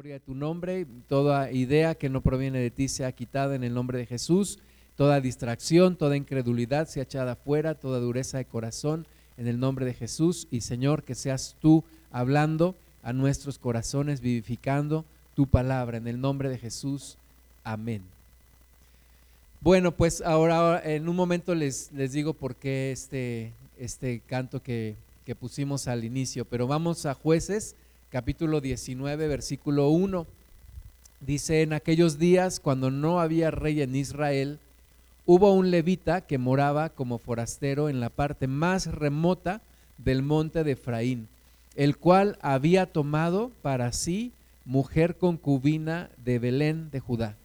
gloria de tu nombre. Toda idea que no proviene de ti sea quitada en el nombre de Jesús. Toda distracción, toda incredulidad sea echada fuera, toda dureza de corazón en el nombre de Jesús. Y Señor, que seas tú hablando a nuestros corazones, vivificando tu palabra en el nombre de Jesús. Amén. Bueno, pues ahora en un momento les, les digo por qué este, este canto que, que pusimos al inicio, pero vamos a jueces capítulo 19, versículo 1. Dice, en aquellos días, cuando no había rey en Israel, hubo un levita que moraba como forastero en la parte más remota del monte de Efraín, el cual había tomado para sí mujer concubina de Belén de Judá.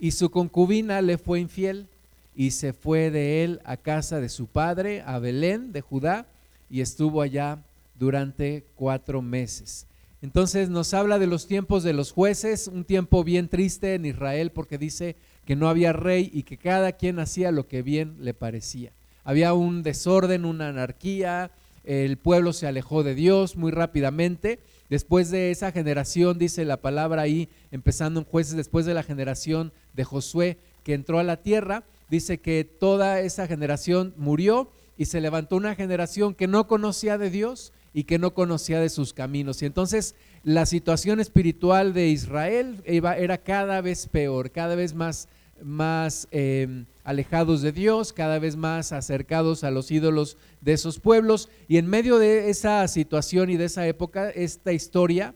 Y su concubina le fue infiel y se fue de él a casa de su padre, a Belén de Judá, y estuvo allá durante cuatro meses. Entonces nos habla de los tiempos de los jueces, un tiempo bien triste en Israel porque dice que no había rey y que cada quien hacía lo que bien le parecía. Había un desorden, una anarquía, el pueblo se alejó de Dios muy rápidamente. Después de esa generación, dice la palabra ahí, empezando en jueces, después de la generación de Josué que entró a la tierra, dice que toda esa generación murió y se levantó una generación que no conocía de Dios, y que no conocía de sus caminos. Y entonces la situación espiritual de Israel era cada vez peor, cada vez más, más em, alejados de Dios, cada vez más acercados a los ídolos de esos pueblos. Y en medio de esa situación y de esa época, esta historia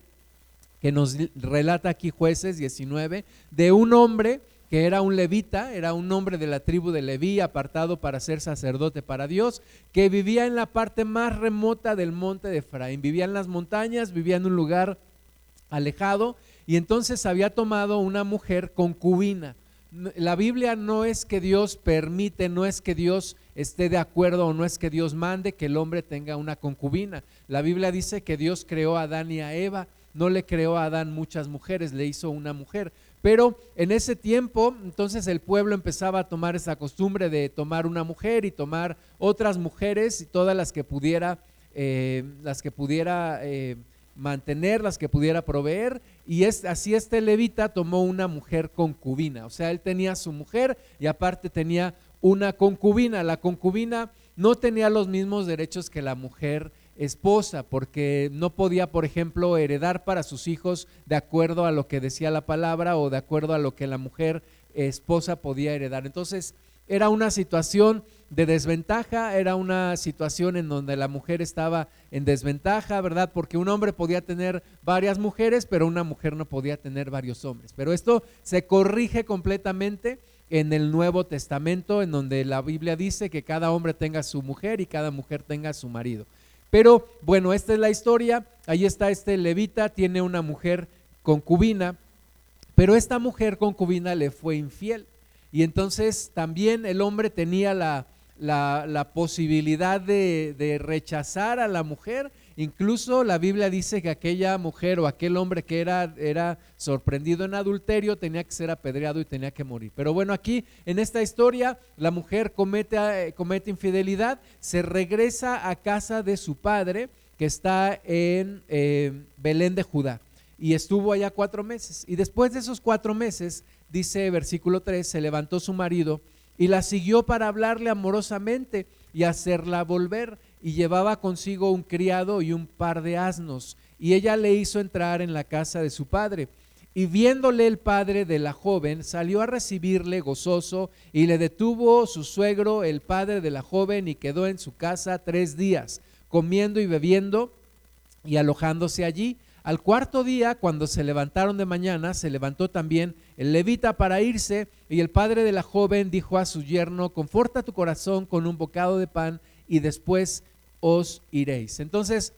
que nos relata aquí jueces 19, de un hombre que era un levita, era un hombre de la tribu de Leví, apartado para ser sacerdote para Dios, que vivía en la parte más remota del monte de Efraín, vivía en las montañas, vivía en un lugar alejado, y entonces había tomado una mujer concubina. La Biblia no es que Dios permite, no es que Dios esté de acuerdo o no es que Dios mande que el hombre tenga una concubina. La Biblia dice que Dios creó a Adán y a Eva, no le creó a Adán muchas mujeres, le hizo una mujer. Pero en ese tiempo, entonces el pueblo empezaba a tomar esa costumbre de tomar una mujer y tomar otras mujeres y todas las que pudiera, eh, las que pudiera eh, mantener, las que pudiera proveer. Y así este levita tomó una mujer concubina. O sea, él tenía su mujer y aparte tenía una concubina. La concubina no tenía los mismos derechos que la mujer esposa, porque no podía, por ejemplo, heredar para sus hijos de acuerdo a lo que decía la palabra o de acuerdo a lo que la mujer esposa podía heredar. Entonces, era una situación de desventaja, era una situación en donde la mujer estaba en desventaja, ¿verdad? Porque un hombre podía tener varias mujeres, pero una mujer no podía tener varios hombres. Pero esto se corrige completamente en el Nuevo Testamento, en donde la Biblia dice que cada hombre tenga su mujer y cada mujer tenga su marido. Pero bueno, esta es la historia. Ahí está este levita, tiene una mujer concubina, pero esta mujer concubina le fue infiel. Y entonces también el hombre tenía la, posibilidad de, rechazar a la mujer Incluso la Biblia dice que aquella mujer o aquel hombre que era, era sorprendido en adulterio tenía que ser apedreado y tenía que morir. Pero bueno, aquí en esta historia la mujer comete, eh, comete infidelidad, se regresa a casa de su padre que está en eh, Belén de Judá y estuvo allá cuatro meses. Y después de esos cuatro meses, dice versículo 3, se levantó su marido y la siguió para hablarle amorosamente y hacerla volver y llevaba consigo un criado y un par de asnos, y ella le hizo entrar en la casa de su padre. Y viéndole el padre de la joven, salió a recibirle gozoso, y le detuvo su suegro, el padre de la joven, y quedó en su casa tres días, comiendo y bebiendo y alojándose allí. Al cuarto día, cuando se levantaron de mañana, se levantó también el levita para irse, y el padre de la joven dijo a su yerno, conforta tu corazón con un bocado de pan, y después os iréis. Entonces,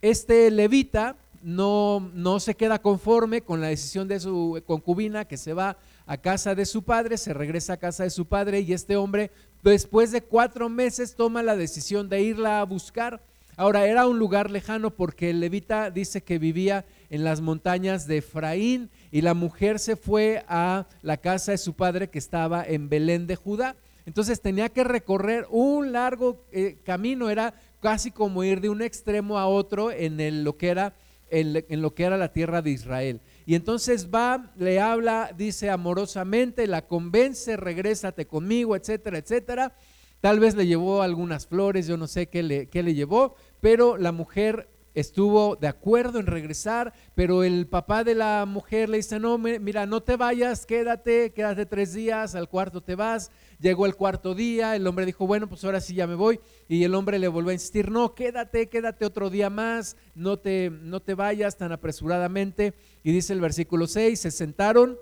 este levita no, no se queda conforme con la decisión de su concubina que se va a casa de su padre, se regresa a casa de su padre y este hombre después de cuatro meses toma la decisión de irla a buscar. Ahora era un lugar lejano porque el levita dice que vivía en las montañas de Efraín y la mujer se fue a la casa de su padre que estaba en Belén de Judá. Entonces tenía que recorrer un largo eh, camino, era casi como ir de un extremo a otro en, lo, que era, en, lo que era la tierra de Israel. Y entonces va, le habla, dice amorosamente, la convence, regrésate conmigo, etcétera, etcétera. Tal vez le llevó algunas flores, yo no sé qué le, qué le llevó, pero la mujer estuvo de acuerdo en regresar, pero el papá de la mujer le dice, no, mira, no te vayas, quédate, quédate tres días, al cuarto te vas. Llegó el cuarto día, el hombre dijo, bueno, pues ahora sí ya me voy. Y el hombre le volvió a insistir, no, quédate, quédate otro día más, no te, no te vayas tan apresuradamente. Y dice el versículo 6, se sentaron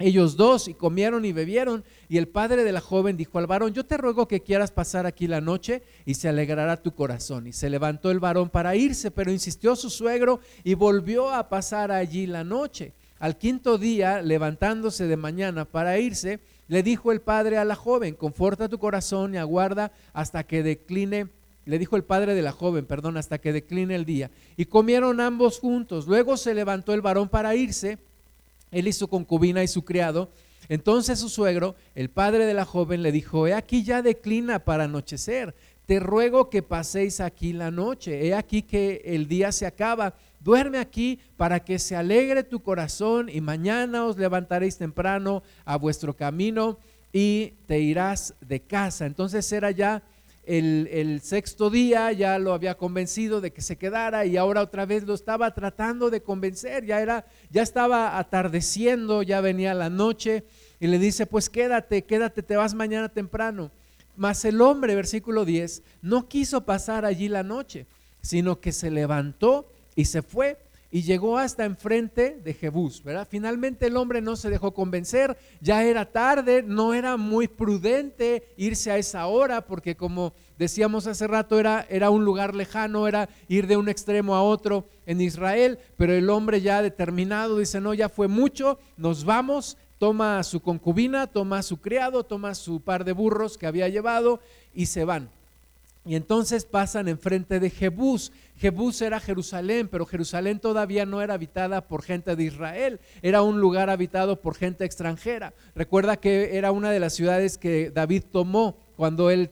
ellos dos y comieron y bebieron. Y el padre de la joven dijo al varón, yo te ruego que quieras pasar aquí la noche y se alegrará tu corazón. Y se levantó el varón para irse, pero insistió su suegro y volvió a pasar allí la noche. Al quinto día, levantándose de mañana para irse, le dijo el padre a la joven, conforta tu corazón y aguarda hasta que decline, le dijo el padre de la joven, perdón, hasta que decline el día. Y comieron ambos juntos. Luego se levantó el varón para irse, él y su concubina y su criado. Entonces su suegro, el padre de la joven, le dijo, he aquí ya declina para anochecer, te ruego que paséis aquí la noche, he aquí que el día se acaba duerme aquí para que se alegre tu corazón y mañana os levantaréis temprano a vuestro camino y te irás de casa. Entonces era ya el, sexto día, ya lo había convencido de que se quedara y ahora otra vez lo estaba tratando de convencer, ya era, ya estaba atardeciendo, ya venía la noche y le dice, pues quédate, quédate, te vas mañana temprano. Mas el hombre, versículo 10, no quiso pasar allí la noche, sino que se levantó y se fue y llegó hasta enfrente de Jebús, ¿verdad? Finalmente el hombre no se dejó convencer, ya era tarde, no era muy prudente irse a esa hora, porque como decíamos hace rato, era, era un lugar lejano, era ir de un extremo a otro en Israel, pero el hombre ya determinado dice, no, ya fue mucho, nos vamos, toma a su concubina, toma a su criado, toma su par de burros que había llevado y se van. Y entonces pasan enfrente de Jebús. Jebús era Jerusalén, pero Jerusalén todavía no era habitada por gente de Israel, era un lugar habitado por gente extranjera. Recuerda que era una de las ciudades que David tomó cuando él,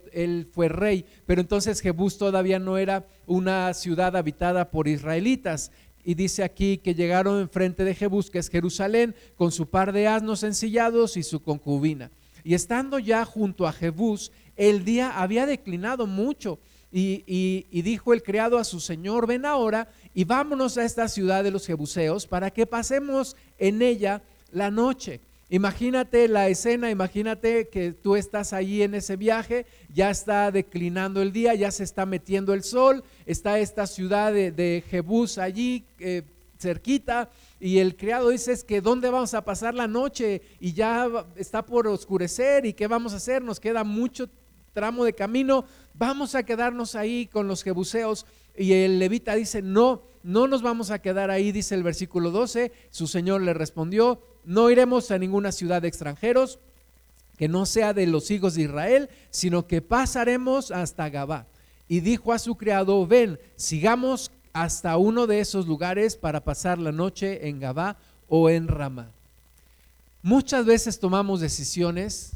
fue rey, pero entonces Jebús todavía no era una ciudad habitada por israelitas. Y dice aquí que llegaron enfrente de Jebús, que es Jerusalén, con su par de asnos ensillados y su concubina. Y estando ya junto a Jebús, el día había declinado mucho y, dijo el criado a su señor, ven ahora y vámonos a esta ciudad de los Jebuseos para que pasemos en ella la noche. Imagínate la escena, imagínate que tú estás allí en ese viaje, ya está declinando el día, ya se está metiendo el sol, está esta ciudad de, Jebús allí eh, cerquita y el criado dice es que dónde vamos a pasar la noche y ya está por oscurecer y qué vamos a hacer, nos queda mucho tramo de camino, vamos a quedarnos ahí con los jebuseos. Y el levita dice, no, no nos vamos a quedar ahí, dice el versículo 12. Su señor le respondió, no iremos a ninguna ciudad de extranjeros que no sea de los hijos de Israel, sino que pasaremos hasta Gabá. Y dijo a su criado, ven, sigamos hasta uno de esos lugares para pasar la noche en Gabá o en Ramá. Muchas veces tomamos decisiones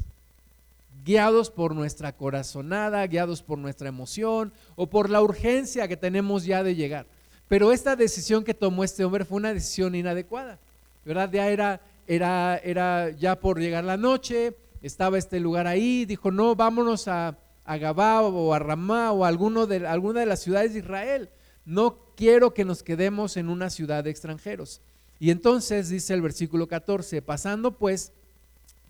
guiados por nuestra corazonada, guiados por nuestra emoción o por la urgencia que tenemos ya de llegar. Pero esta decisión que tomó este hombre fue una decisión inadecuada, ¿verdad? Ya era, era, era ya por llegar la noche, estaba este lugar ahí, dijo, no, vámonos a, a Gabá o a Ramá o a alguno de, alguna de las ciudades de Israel. No quiero que nos quedemos en una ciudad de extranjeros. Y entonces dice el versículo 14, pasando pues,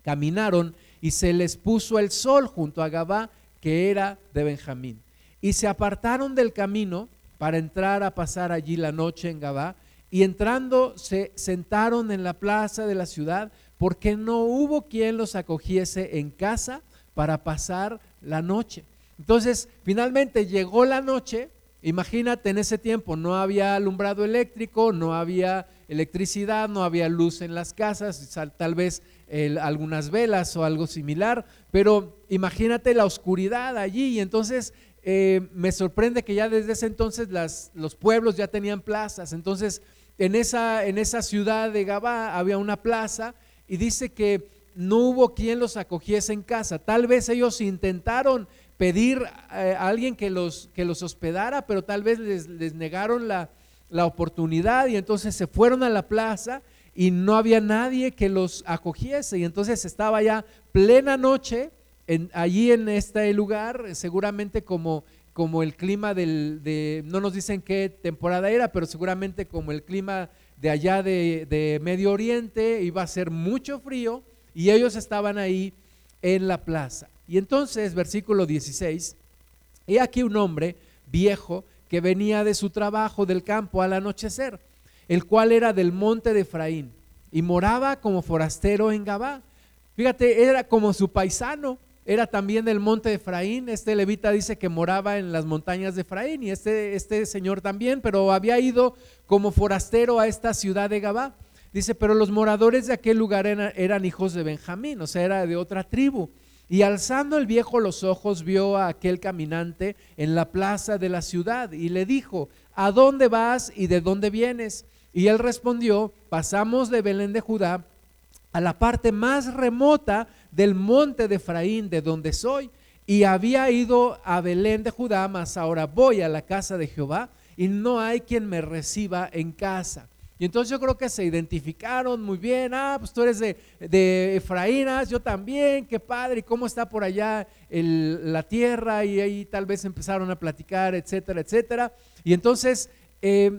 caminaron y se les puso el sol junto a Gabá, que era de Benjamín. Y se apartaron del camino para entrar a pasar allí la noche en Gabá, y entrando se sentaron en la plaza de la ciudad, porque no hubo quien los acogiese en casa para pasar la noche. Entonces, finalmente llegó la noche, imagínate en ese tiempo no había alumbrado eléctrico, no había electricidad, no había luz en las casas, tal vez algunas velas o algo similar, pero imagínate la oscuridad allí. Y entonces eh, me sorprende que ya desde ese entonces las, los pueblos ya tenían plazas, entonces en esa, en esa ciudad de Gabá había una plaza y dice que no hubo quien los acogiese en casa, tal vez ellos intentaron pedir eh, a alguien que los, que los hospedara, pero tal vez les, les negaron la, la oportunidad y entonces se fueron a la plaza y no había nadie que los acogiese. Y entonces estaba ya plena noche en, allí en este lugar, seguramente como, como el clima del, de, no nos dicen qué temporada era, pero seguramente como el clima de allá de, de Medio Oriente, iba a ser mucho frío y ellos estaban ahí en la plaza. Y entonces, versículo 16, he aquí un hombre viejo que venía de su trabajo del campo al anochecer el cual era del monte de Efraín y moraba como forastero en Gabá. Fíjate, era como su paisano, era también del monte de Efraín. Este levita dice que moraba en las montañas de Efraín y este, este señor también, pero había ido como forastero a esta ciudad de Gabá. Dice, pero los moradores de aquel lugar eran, eran hijos de Benjamín, o sea, era de otra tribu. Y alzando el viejo los ojos, vio a aquel caminante en la plaza de la ciudad y le dijo, ¿a dónde vas y de dónde vienes? Y él respondió, pasamos de Belén de Judá a la parte más remota del monte de Efraín, de donde soy. Y había ido a Belén de Judá, mas ahora voy a la casa de Jehová y no hay quien me reciba en casa. Entonces yo creo que se identificaron muy bien. Ah, pues tú eres de, de Efraínas, yo también, qué padre, y cómo está por allá la tierra. Y ahí tal vez empezaron a platicar, etcétera, etcétera. Y entonces eh,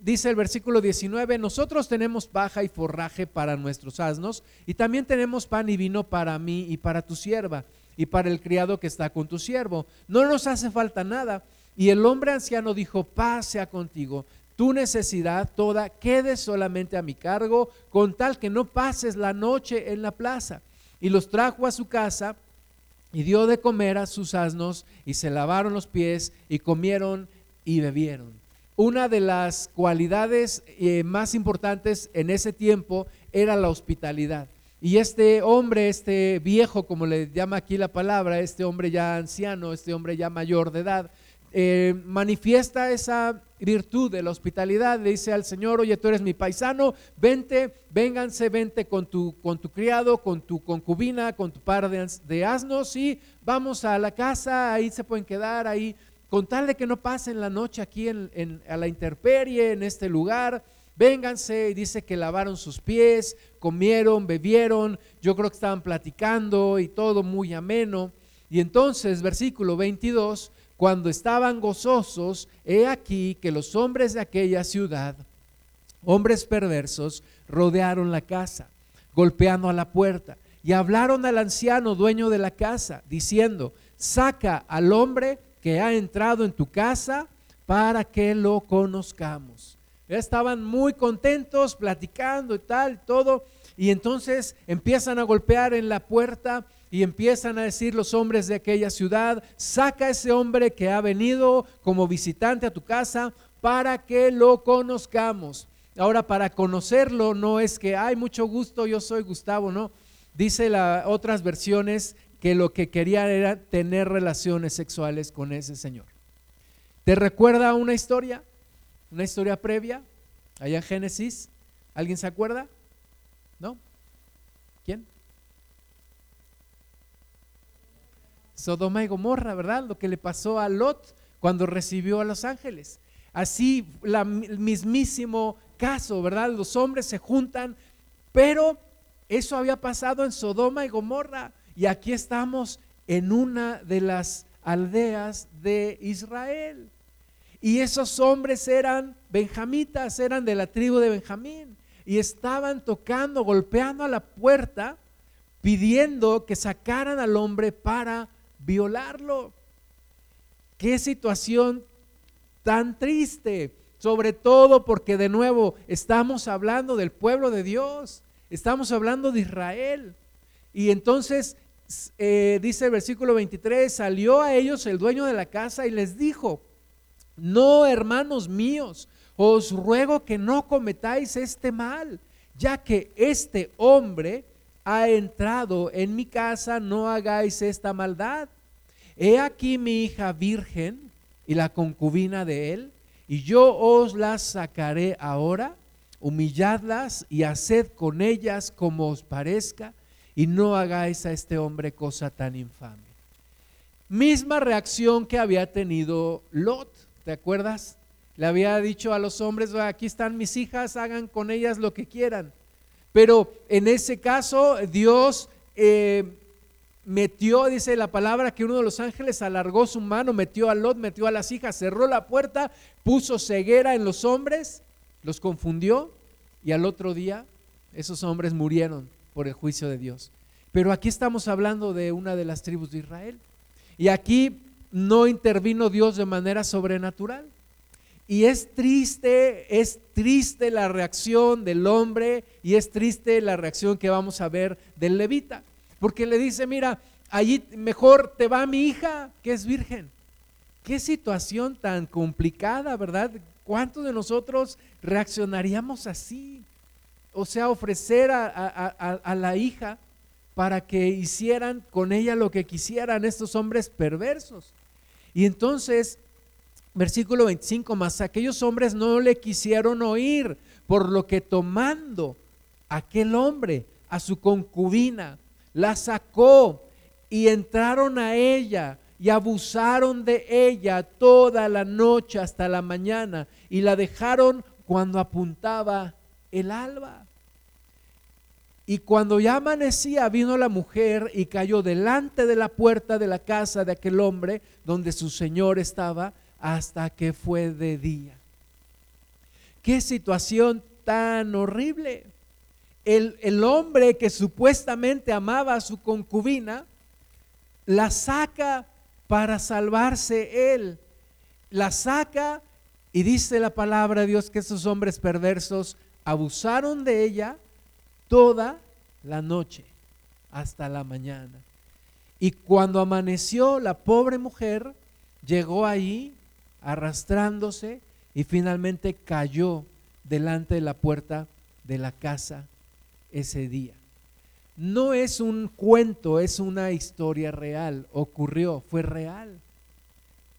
dice el versículo 19, nosotros tenemos paja y forraje para nuestros asnos y también tenemos pan y vino para mí y para tu sierva y para el criado que está con tu siervo. No nos hace falta nada. Y el hombre anciano dijo, paz sea contigo, tu necesidad toda quede solamente a mi cargo, con tal que no pases la noche en la plaza. Y los trajo a su casa y dio de comer a sus asnos y se lavaron los pies y comieron y bebieron una de las cualidades eh, más importantes en ese tiempo era la hospitalidad. Y este hombre, este viejo, como le llama aquí la palabra, este hombre ya anciano, este hombre ya mayor de edad, eh, manifiesta esa virtud de la hospitalidad. Le dice al Señor, oye, tú eres mi paisano, vente, vénganse, vente con tu, con tu criado, con tu concubina, con tu par de, de asnos y vamos a la casa, ahí se pueden quedar, ahí con tal de que no pasen la noche aquí en, a la intemperie, en este lugar, vénganse y dice que lavaron sus pies, comieron, bebieron, yo creo que estaban platicando y todo muy ameno. Y entonces, versículo 22, cuando estaban gozosos, he aquí que los hombres de aquella ciudad, hombres perversos, rodearon la casa, golpeando a la puerta, y hablaron al anciano dueño de la casa, diciendo, saca al hombre que ha entrado en tu casa para que lo conozcamos. Estaban muy contentos platicando y tal, todo, y entonces empiezan a golpear en la puerta y empiezan a decir los hombres de aquella ciudad, saca a ese hombre que ha venido como visitante a tu casa para que lo conozcamos. Ahora, para conocerlo no es que, hay mucho gusto, yo soy Gustavo, no. Dice las otras versiones que lo que querían era tener relaciones sexuales con ese señor. ¿Te recuerda una historia? ¿Una historia previa? Allá en Génesis. ¿Alguien se acuerda? ¿No? ¿Quién? Sodoma y Gomorra, ¿verdad? Lo que le pasó a Lot cuando recibió a los ángeles. Así, el mismísimo caso, ¿verdad? Los hombres se juntan, pero eso había pasado en Sodoma y Gomorra. Y aquí estamos en una de las aldeas de Israel. Y esos hombres eran benjamitas, eran de la tribu de Benjamín. Y estaban tocando, golpeando a la puerta, pidiendo que sacaran al hombre para violarlo. Qué situación tan triste, sobre todo porque de nuevo estamos hablando del pueblo de Dios, estamos hablando de Israel. Y entonces eh, dice el versículo 23, salió a ellos el dueño de la casa y les dijo, no hermanos míos, os ruego que no cometáis este mal, ya que este hombre ha entrado en mi casa, no hagáis esta maldad. He aquí mi hija virgen y la concubina de él, y yo os las sacaré ahora, humilladlas y haced con ellas como os parezca y no hagáis a este hombre cosa tan infame. Misma reacción que había tenido Lot, ¿te acuerdas? Le había dicho a los hombres, aquí están mis hijas, hagan con ellas lo que quieran. Pero en ese caso Dios eh, metió, dice la palabra, que uno de los ángeles alargó su mano, metió a Lot, metió a las hijas, cerró la puerta, puso ceguera en los hombres, los confundió y al otro día esos hombres murieron por el juicio de Dios. Pero aquí estamos hablando de una de las tribus de Israel. Y aquí no intervino Dios de manera sobrenatural. Y es triste, es triste la reacción del hombre y es triste la reacción que vamos a ver del levita. Porque le dice, mira, allí mejor te va mi hija que es virgen. Qué situación tan complicada, ¿verdad? ¿Cuántos de nosotros reaccionaríamos así? O sea, ofrecer a, a la hija para que hicieran con ella lo que quisieran estos hombres perversos. Y entonces Versículo 25, más aquellos hombres no le quisieron oír, por lo que tomando aquel hombre a su concubina, la sacó y entraron a ella y abusaron de ella toda la noche hasta la mañana y la dejaron cuando apuntaba el alba. Y cuando ya amanecía, vino la mujer y cayó delante de la puerta de la casa de aquel hombre donde su señor estaba hasta que fue de día. Qué situación tan horrible. El, el, hombre que supuestamente amaba a su concubina, la saca para salvarse él. La saca y dice la palabra de Dios que esos hombres perversos abusaron de ella toda la noche hasta la mañana. Y cuando amaneció, la pobre mujer llegó ahí arrastrándose y finalmente cayó delante de la puerta de la casa ese día. No es un cuento, es una historia real, ocurrió, fue real.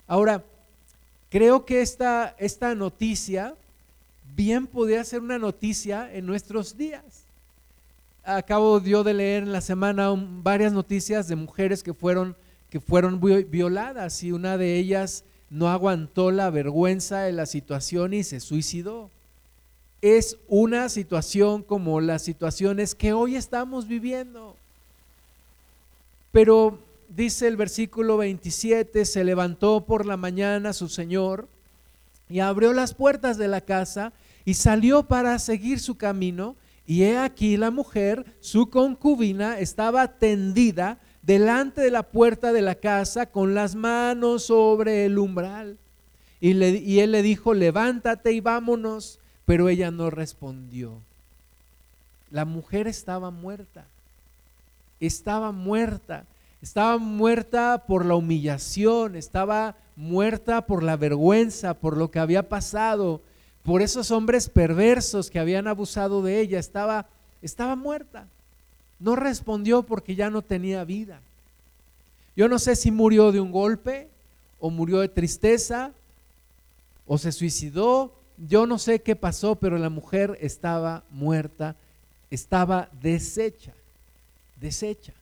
Ahora, creo que esta, esta noticia bien podría ser una noticia en nuestros días. Acabo yo de leer en la semana varias noticias de mujeres que fueron, que fueron violadas y una de ellas no aguantó la vergüenza de la situación y se suicidó. Es una situación como las situaciones que hoy estamos viviendo. Pero dice el versículo 27, se levantó por la mañana su señor y abrió las puertas de la casa y salió para seguir su camino. Y he aquí la mujer, su concubina, estaba tendida delante de la puerta de la casa con las manos sobre el umbral. Y, y él le dijo, levántate y vámonos. Pero ella no respondió. La mujer estaba muerta. Estaba muerta. Estaba muerta por la humillación, estaba muerta por la vergüenza, por lo que había pasado, por esos hombres perversos que habían abusado de ella. Estaba, estaba muerta. No respondió porque ya no tenía vida. Yo no sé si murió de un golpe o murió de tristeza o se suicidó. Yo no sé qué pasó, pero la mujer estaba muerta, estaba deshecha, deshecha.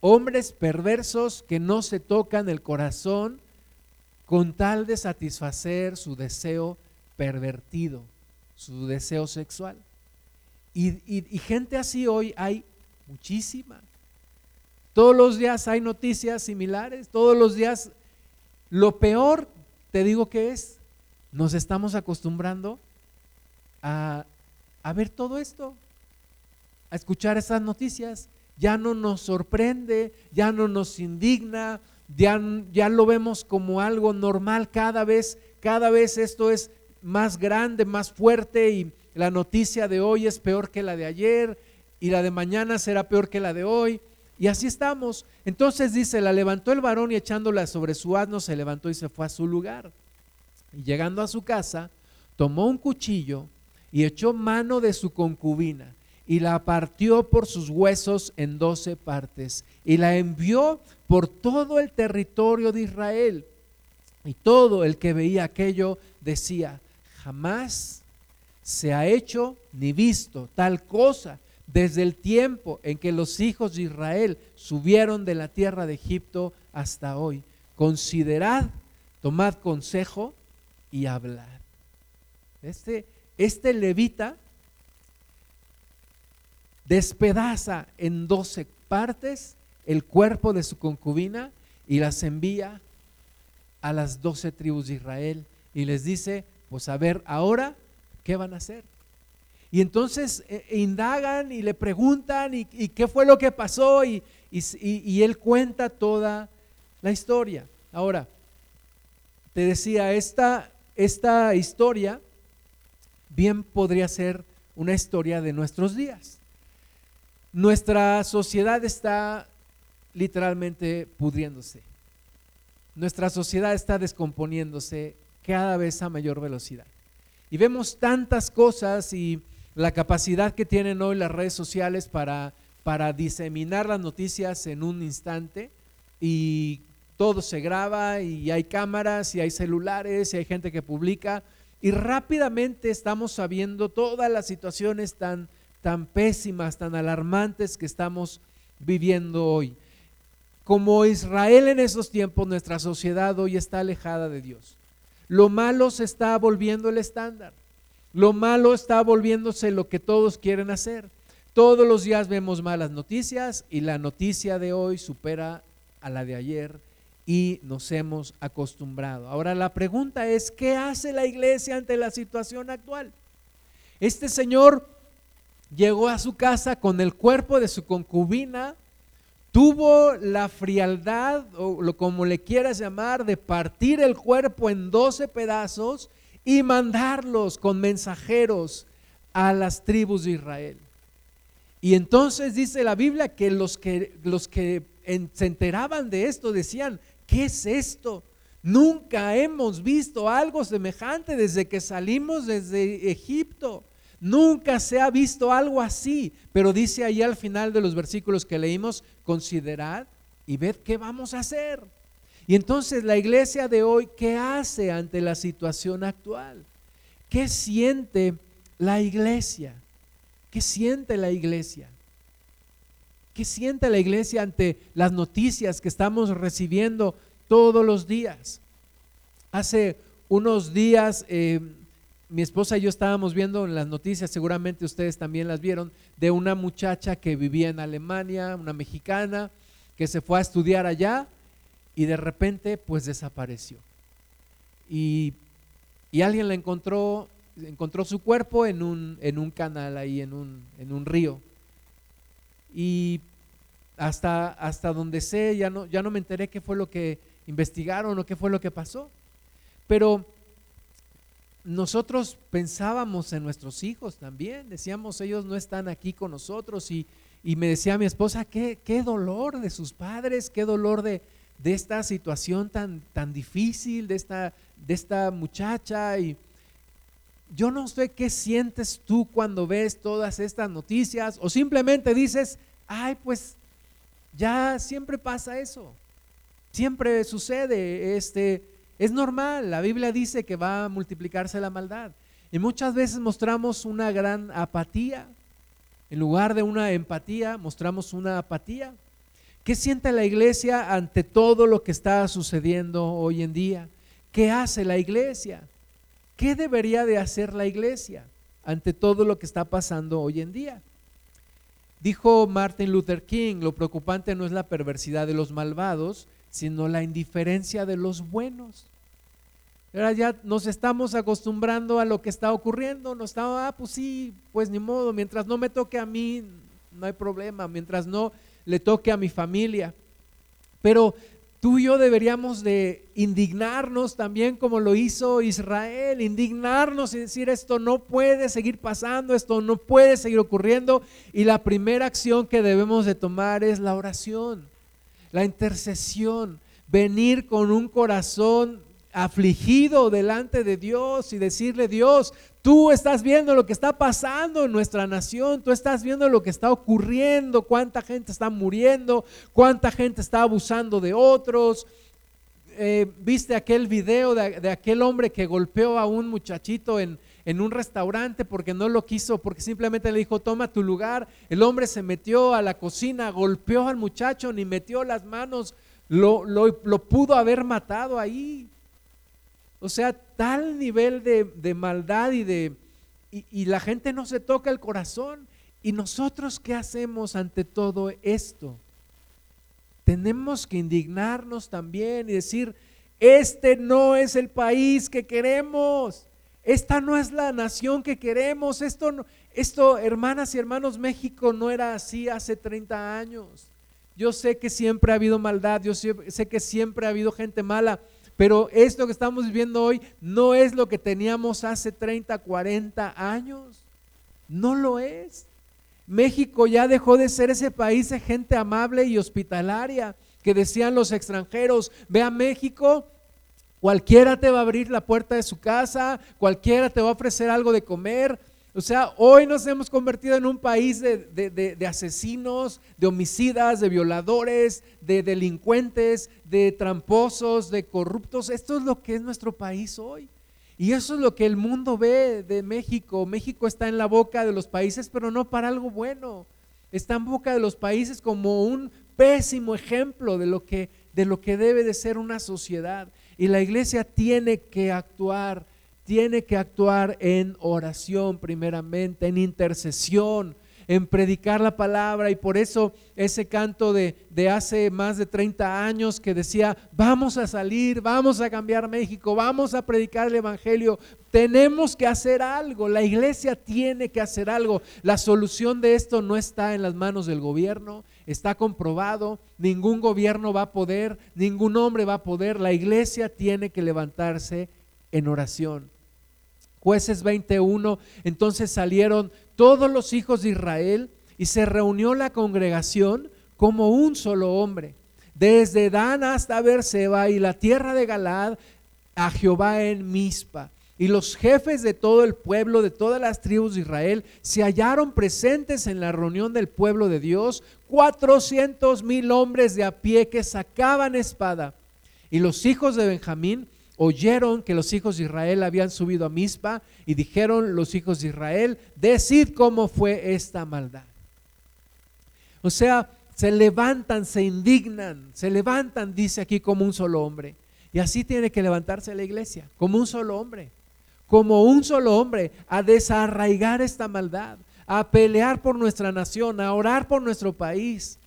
Hombres perversos que no se tocan el corazón con tal de satisfacer su deseo pervertido, su deseo sexual. Y, gente así hoy hay muchísima. Todos los días hay noticias similares, todos los días lo peor, te digo que es, nos estamos acostumbrando a, ver todo esto, a escuchar esas noticias. Ya no nos sorprende, ya no nos indigna, ya, ya lo vemos como algo normal cada vez, cada vez esto es más grande, más fuerte y, la noticia de hoy es peor que la de ayer y la de mañana será peor que la de hoy. Y así estamos. Entonces dice, la levantó el varón y echándola sobre su asno se levantó y se fue a su lugar. Y llegando a su casa, tomó un cuchillo y echó mano de su concubina y la partió por sus huesos en doce partes y la envió por todo el territorio de Israel. Y todo el que veía aquello decía, jamás se ha hecho ni visto tal cosa desde el tiempo en que los hijos de Israel subieron de la tierra de Egipto hasta hoy. Considerad, tomad consejo y hablad. Este, este levita despedaza en doce partes el cuerpo de su concubina y las envía a las doce tribus de Israel y les dice, pues a ver, ahora, ¿qué van a hacer? Y entonces eh, indagan y le preguntan y, qué fue lo que pasó y, y, él cuenta toda la historia. Ahora, te decía, esta, esta historia bien podría ser una historia de nuestros días. Nuestra sociedad está literalmente pudriéndose. Nuestra sociedad está descomponiéndose cada vez a mayor velocidad. Y vemos tantas cosas y la capacidad que tienen hoy las redes sociales para, para diseminar las noticias en un instante y todo se graba y hay cámaras y hay celulares y hay gente que publica y rápidamente estamos sabiendo todas las situaciones tan, tan pésimas, tan alarmantes que estamos viviendo hoy. Como Israel en esos tiempos, nuestra sociedad hoy está alejada de Dios. Lo malo se está volviendo el estándar. Lo malo está volviéndose lo que todos quieren hacer. Todos los días vemos malas noticias y la noticia de hoy supera a la de ayer y nos hemos acostumbrado. Ahora la pregunta es, ¿qué hace la iglesia ante la situación actual? Este señor llegó a su casa con el cuerpo de su concubina, tuvo la frialdad, o lo como le quieras llamar, de partir el cuerpo en doce pedazos y mandarlos con mensajeros a las tribus de Israel. Y entonces dice la Biblia que los que, los que se enteraban de esto decían, ¿qué es esto? Nunca hemos visto algo semejante desde que salimos desde Egipto. Nunca se ha visto algo así. Pero dice ahí al final de los versículos que leímos, considerad y ved qué vamos a hacer. Y entonces la iglesia de hoy, ¿qué hace ante la situación actual? ¿Qué siente la iglesia? ¿Qué siente la iglesia? ¿Qué siente la iglesia ante las noticias que estamos recibiendo todos los días? Hace unos días eh, mi esposa y yo estábamos viendo en las noticias, seguramente ustedes también las vieron, de una muchacha que vivía en Alemania, una mexicana, que se fue a estudiar allá y de repente pues desapareció. Y, alguien la encontró, encontró su cuerpo en un, en un canal ahí, en un, en un río. Y hasta, hasta donde sé, ya no, ya no me enteré qué fue lo que investigaron o qué fue lo que pasó. Pero nosotros pensábamos en nuestros hijos también, decíamos, ellos no están aquí con nosotros y, y me decía mi esposa, qué, qué dolor de sus padres, qué dolor de, de esta situación tan, tan difícil, de esta, de esta muchacha. Y yo no sé qué sientes tú cuando ves todas estas noticias o simplemente dices, ay, pues ya siempre pasa eso, siempre sucede, este, es normal, la Biblia dice que va a multiplicarse la maldad. Y muchas veces mostramos una gran apatía. En lugar de una empatía, mostramos una apatía. ¿Qué siente la iglesia ante todo lo que está sucediendo hoy en día? ¿Qué hace la iglesia? ¿Qué debería de hacer la iglesia ante todo lo que está pasando hoy en día? Dijo Martin Luther King, lo preocupante no es la perversidad de los malvados, sino la indiferencia de los buenos. Ahora ya nos estamos acostumbrando a lo que está ocurriendo, nos está, ah, pues sí, pues ni modo, mientras no me toque a mí, no hay problema, mientras no le toque a mi familia. Pero tú y yo deberíamos de indignarnos también como lo hizo Israel, indignarnos y decir esto no puede seguir pasando, esto no puede seguir ocurriendo. Y la primera acción que debemos de tomar es la oración, la intercesión, venir con un corazón afligido delante de Dios y decirle, Dios, tú estás viendo lo que está pasando en nuestra nación, tú estás viendo lo que está ocurriendo, cuánta gente está muriendo, cuánta gente está abusando de otros. Eh, viste aquel video de, aquel hombre que golpeó a un muchachito en, en un restaurante porque no lo quiso, porque simplemente le dijo, toma tu lugar. El hombre se metió a la cocina, golpeó al muchacho, ni metió las manos, lo, lo, lo pudo haber matado ahí. O sea, tal nivel de, maldad y de... Y, la gente no se toca el corazón ¿Y nosotros qué hacemos ante todo esto? Tenemos que indignarnos también y decir, este no es el país que queremos. Esta no es la nación que queremos. Esto, esto, hermanas y hermanos, México no era así hace 30 años. Yo sé que siempre ha habido maldad, yo sé, sé que siempre ha habido gente mala, pero esto que estamos viviendo hoy no es lo que teníamos hace 30, 40 años. No lo es. México ya dejó de ser ese país de gente amable y hospitalaria que decían los extranjeros, ve a México, cualquiera te va a abrir la puerta de su casa, cualquiera te va a ofrecer algo de comer. O sea, hoy nos hemos convertido en un país de, asesinos, de homicidas, de violadores, de delincuentes, de tramposos, de corruptos. Esto es lo que es nuestro país hoy. Y eso es lo que el mundo ve de México. México está en la boca de los países, pero no para algo bueno. Está en boca de los países como un pésimo ejemplo de lo que, de lo que debe de ser una sociedad. Y la iglesia tiene que actuar, tiene que actuar en oración primeramente, en intercesión, en predicar la palabra y por eso ese canto de, de, hace más de 30 años que decía, vamos a salir, vamos a cambiar México, vamos a predicar el Evangelio, tenemos que hacer algo, la iglesia tiene que hacer algo. La solución de esto no está en las manos del gobierno, está comprobado, ningún gobierno va a poder, ningún hombre va a poder, la iglesia tiene que levantarse en oración. Jueces 21, entonces salieron todos los hijos de Israel y se reunió la congregación como un solo hombre, desde Dan hasta Berseba y la tierra de Galad a Jehová en Mizpa. Y los jefes de todo el pueblo, de todas las tribus de Israel, se hallaron presentes en la reunión del pueblo de Dios, cuatrocientos mil hombres de a pie que sacaban espada. Y los hijos de Benjamín oyeron que los hijos de Israel habían subido a Mizpa y dijeron los hijos de Israel, decid cómo fue esta maldad. O sea, se levantan, se indignan, se levantan, dice aquí, como un solo hombre. Y así tiene que levantarse la iglesia, como un solo hombre, como un solo hombre, a desarraigar esta maldad, a pelear por nuestra nación, a orar por nuestro país,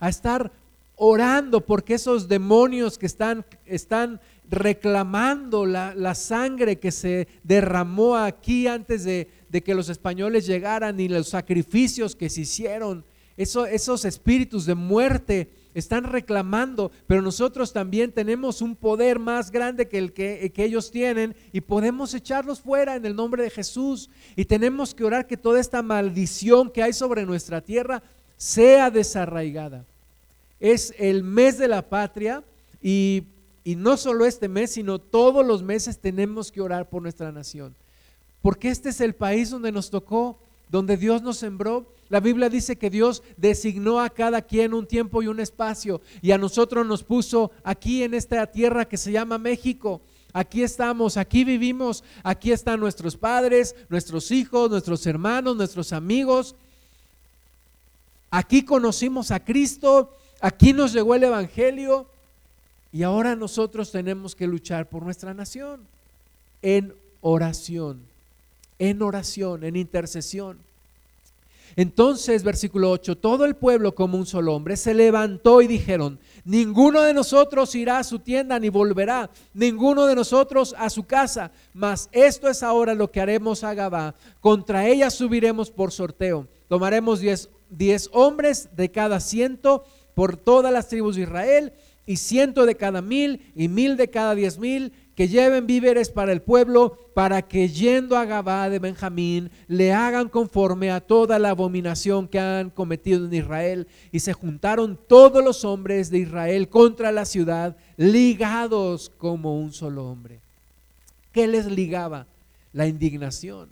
a estar orando porque esos demonios que están, están reclamando la, sangre que se derramó aquí antes de, que los españoles llegaran y los sacrificios que se hicieron. esos espíritus de muerte están reclamando, pero nosotros también tenemos un poder más grande que el que, que, ellos tienen y podemos echarlos fuera en el nombre de Jesús. Y tenemos que orar que toda esta maldición que hay sobre nuestra tierra sea desarraigada. Es el mes de la patria y y no solo este mes, sino todos los meses tenemos que orar por nuestra nación. Porque este es el país donde nos tocó, donde Dios nos sembró. La Biblia dice que Dios designó a cada quien un tiempo y un espacio. Y a nosotros nos puso aquí en esta tierra que se llama México. Aquí estamos, aquí vivimos, aquí están nuestros padres, nuestros hijos, nuestros hermanos, nuestros amigos. Aquí conocimos a Cristo, aquí nos llegó el Evangelio y ahora nosotros tenemos que luchar por nuestra nación en oración, en oración, en intercesión. Entonces, versículo 8, todo el pueblo como un solo hombre se levantó y dijeron, ninguno de nosotros irá a su tienda ni volverá, ninguno de nosotros a su casa, mas esto es ahora lo que haremos a Gabá, contra ella subiremos por sorteo, tomaremos diez, diez hombres de cada ciento por todas las tribus de Israel y ciento de cada mil y mil de cada diez mil que lleven víveres para el pueblo, para que yendo a Gabá de Benjamín le hagan conforme a toda la abominación que han cometido en Israel. Y se juntaron todos los hombres de Israel contra la ciudad, ligados como un solo hombre. ¿Qué les ligaba? La indignación.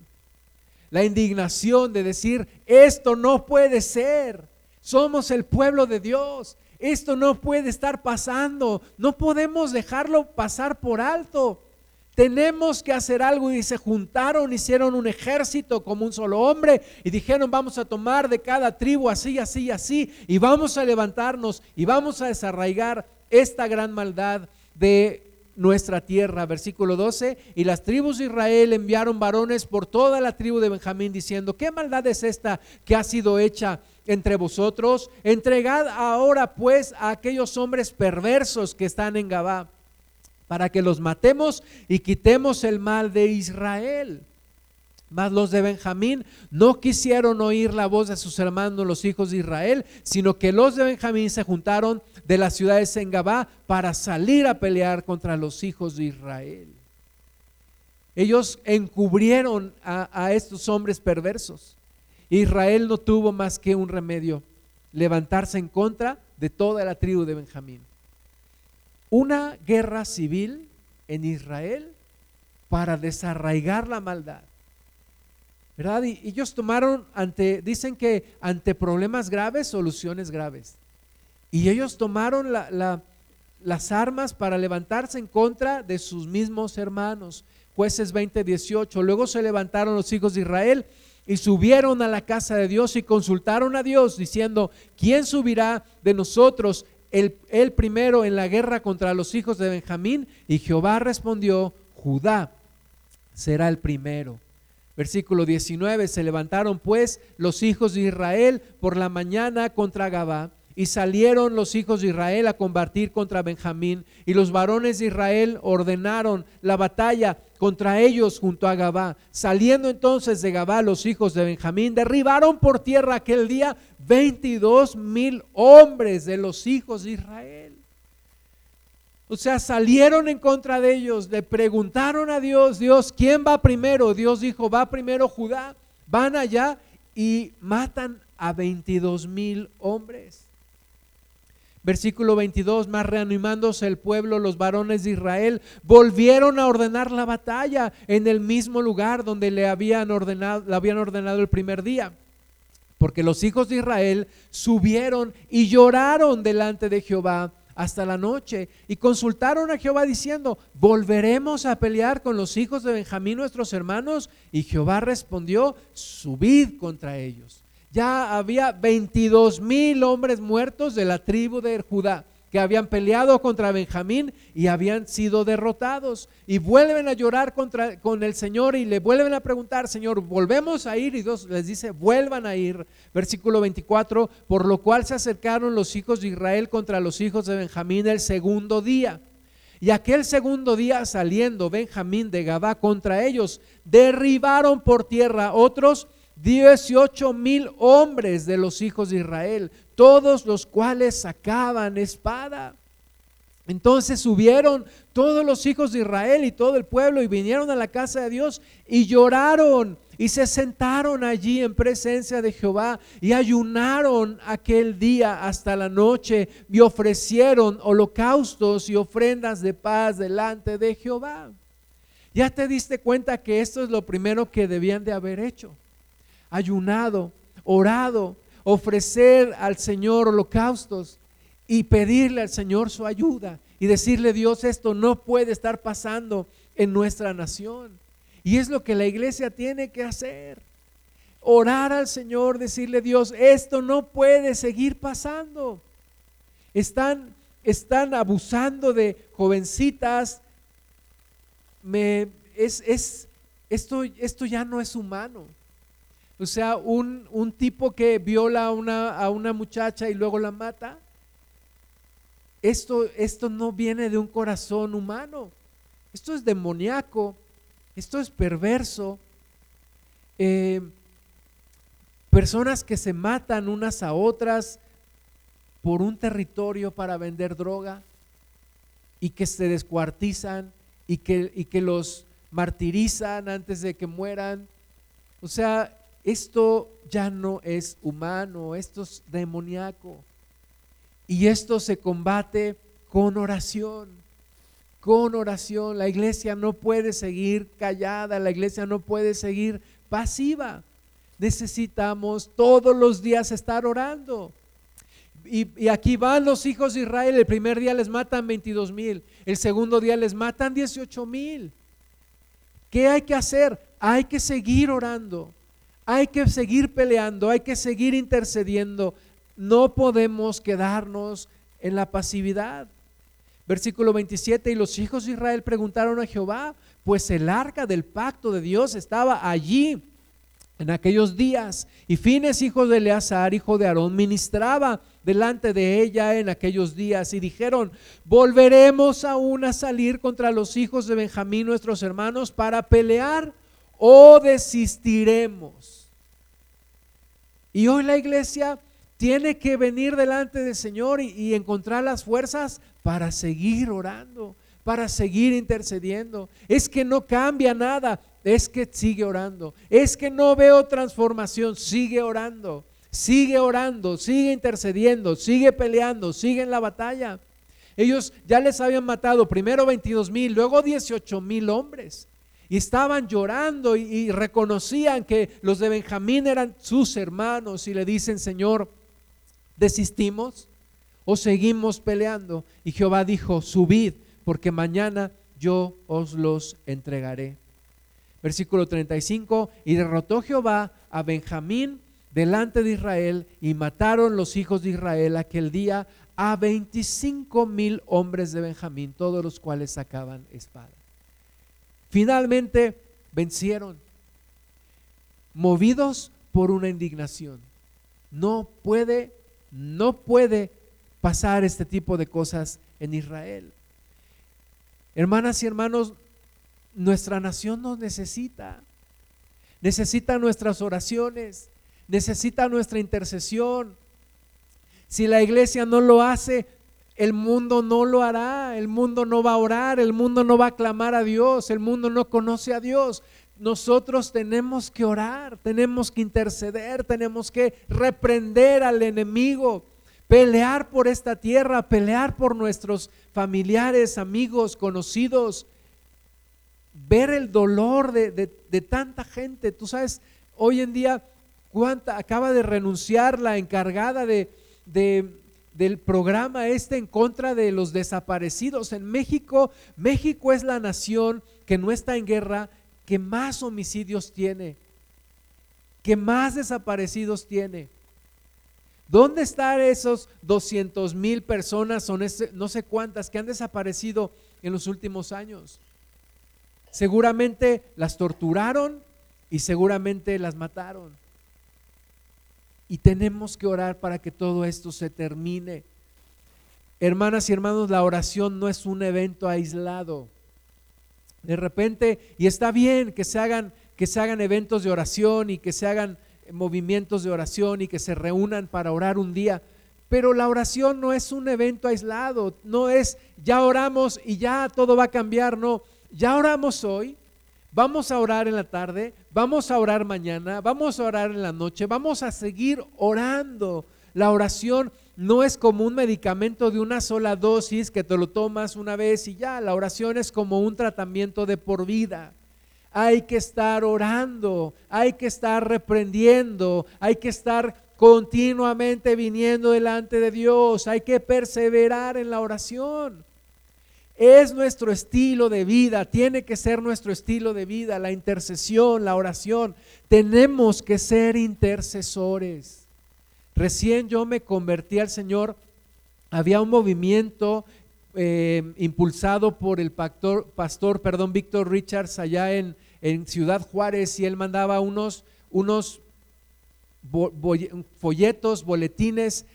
La indignación de decir, esto no puede ser. Somos el pueblo de Dios. Esto no puede estar pasando. No podemos dejarlo pasar por alto. Tenemos que hacer algo y se juntaron, hicieron un ejército como un solo hombre y dijeron vamos a tomar de cada tribu así, así, así y vamos a levantarnos y vamos a desarraigar esta gran maldad de nuestra tierra. Versículo 12, y las tribus de Israel enviaron varones por toda la tribu de Benjamín diciendo, ¿qué maldad es esta que ha sido hecha entre vosotros? Entregad ahora pues a aquellos hombres perversos que están en Gabá, para que los matemos y quitemos el mal de Israel. Mas los de Benjamín no quisieron oír la voz de sus hermanos, los hijos de Israel, sino que los de Benjamín se juntaron de la ciudad de Sengabá para salir a pelear contra los hijos de Israel. Ellos encubrieron a, a estos hombres perversos. Israel no tuvo más que un remedio, levantarse en contra de toda la tribu de Benjamín. Una guerra civil en Israel para desarraigar la maldad ¿verdad? Y ellos tomaron ante, dicen que ante problemas graves, soluciones graves. Y ellos tomaron las armas para levantarse en contra de sus mismos hermanos. Jueces 20, 18. Luego se levantaron los hijos de Israel y subieron a la casa de Dios y consultaron a Dios diciendo, ¿quién subirá de nosotros el, el primero en la guerra contra los hijos de Benjamín? Y Jehová respondió, Judá será el primero. Versículo 19, se levantaron pues los hijos de Israel por la mañana contra Gabá y salieron los hijos de Israel a combatir contra Benjamín y los varones de Israel ordenaron la batalla contra ellos junto a Gabá. Saliendo entonces de Gabá los hijos de Benjamín derribaron por tierra aquel día 22 mil hombres de los hijos de Israel. O sea, salieron en contra de ellos, le preguntaron a Dios, Dios, ¿quién va primero? Dios dijo, va primero Judá, van allá y matan a 22 mil hombres. Versículo 22, más reanimándose el pueblo, los varones de Israel volvieron a ordenar la batalla en el mismo lugar donde le habían ordenado, la habían ordenado el primer día. Porque los hijos de Israel subieron y lloraron delante de Jehová hasta la noche y consultaron a Jehová diciendo, ¿volveremos a pelear con los hijos de Benjamín nuestros hermanos? Y Jehová respondió, subid contra ellos. Ya había 22 mil hombres muertos de la tribu de Judá que habían peleado contra Benjamín y habían sido derrotados. Y vuelven a llorar contra, con el Señor y le vuelven a preguntar, Señor, ¿volvemos a ir? Y Dios les dice, vuelvan a ir. Versículo 24, por lo cual se acercaron los hijos de Israel contra los hijos de Benjamín el segundo día. Y aquel segundo día saliendo Benjamín de Gabá contra ellos, derribaron por tierra otros 18 mil hombres de los hijos de Israel, todos los cuales sacaban espada. Entonces subieron todos los hijos de Israel y todo el pueblo y vinieron a la casa de Dios y lloraron y se sentaron allí en presencia de Jehová y ayunaron aquel día hasta la noche y ofrecieron holocaustos y ofrendas de paz delante de Jehová. Ya te diste cuenta que esto es lo primero que debían de haber hecho. Ayunado, orado, ofrecer al Señor holocaustos y pedirle al Señor su ayuda y decirle, Dios, esto no puede estar pasando en nuestra nación. Y es lo que la iglesia tiene que hacer. Orar al Señor, decirle, Dios, esto no puede seguir pasando. Están, están abusando de jovencitas. Me, es, es, esto, esto ya no es humano. O sea, un, tipo que viola a una, a una, muchacha y luego la mata. Esto, esto no viene de un corazón humano. Esto es demoníaco. Esto es perverso. Eh, personas que se matan unas a otras por un territorio para vender droga y que se descuartizan y que, y que los martirizan antes de que mueran. O sea, esto ya no es humano, esto es demoníaco. Y esto se combate con oración, con oración. La iglesia no puede seguir callada, la iglesia no puede seguir pasiva. Necesitamos todos los días estar orando. Y, aquí van los hijos de Israel. El primer día les matan 22 mil. El segundo día les matan 18 mil. ¿Qué hay que hacer? Hay que seguir orando. Hay que seguir peleando, hay que seguir intercediendo. No podemos quedarnos en la pasividad. Versículo 27, y los hijos de Israel preguntaron a Jehová, pues el arca del pacto de Dios estaba allí en aquellos días, y Fines, hijo de Eleazar, hijo de Aarón, ministraba delante de ella en aquellos días, y dijeron, volveremos aún a salir contra los hijos de Benjamín, nuestros hermanos, para pelear, o desistiremos. Y hoy la iglesia tiene que venir delante del Señor y, encontrar las fuerzas para seguir orando, para seguir intercediendo. Es que no cambia nada, es que sigue orando. Es que no veo transformación, sigue orando. Sigue orando, sigue intercediendo, sigue peleando, sigue en la batalla. Ellos ya les habían matado primero 22 mil, luego 18 mil hombres. Y estaban llorando y, reconocían que los de Benjamín eran sus hermanos y le dicen, Señor, ¿Desistimos o seguimos peleando? Y Jehová dijo, subid, porque mañana yo os los entregaré. Versículo 35, y derrotó Jehová a Benjamín delante de Israel y mataron los hijos de Israel aquel día a 25 mil hombres de Benjamín, todos los cuales sacaban espada. Finalmente vencieron, movidos por una indignación. No puede no puede pasar este tipo de cosas en Israel. Hermanas y hermanos, nuestra nación nos necesita. Necesita nuestras oraciones, necesita nuestra intercesión. Si la iglesia no lo hace, el mundo no lo hará, el mundo no va a orar, el mundo no va a clamar a Dios, el mundo no conoce a Dios nosotros tenemos que orar, tenemos que interceder, tenemos que reprender al enemigo, pelear por esta tierra, pelear por nuestros familiares, amigos, conocidos, ver el dolor de, tanta gente. Tú sabes, hoy en día, cuánta acaba de renunciar la encargada de, del programa este en contra de los desaparecidos. En México, México es la nación que no está en guerra, que más homicidios tiene, que más desaparecidos tiene. ¿Dónde están esos 200 mil personas, son no sé cuántas, que han desaparecido en los últimos años? Seguramente las torturaron y seguramente las mataron. Y tenemos que orar para que todo esto se termine. Hermanas y hermanos, la oración no es un evento aislado. De repente, y está bien que se hagan, que se hagan eventos de oración y que se hagan movimientos de oración y que se reúnan para orar un día, pero la oración no es un evento aislado, no es ya oramos y ya todo va a cambiar, no, ya oramos hoy, vamos a orar en la tarde, vamos a orar mañana, vamos a orar en la noche, vamos a seguir orando. La oración no es como un medicamento de una sola dosis que te lo tomas una vez y ya, la oración es como un tratamiento de por vida. Hay que estar orando, hay que estar reprendiendo, hay que estar continuamente viniendo delante de Dios, hay que perseverar en la oración. Es nuestro estilo de vida, tiene que ser nuestro estilo de vida, la intercesión, la oración. Tenemos que ser intercesores. Recién yo me convertí al Señor, había un movimiento eh, impulsado por el pastor, pastor perdón, Víctor Richards allá en, en, Ciudad Juárez y él mandaba unos, unos folletos, boletines,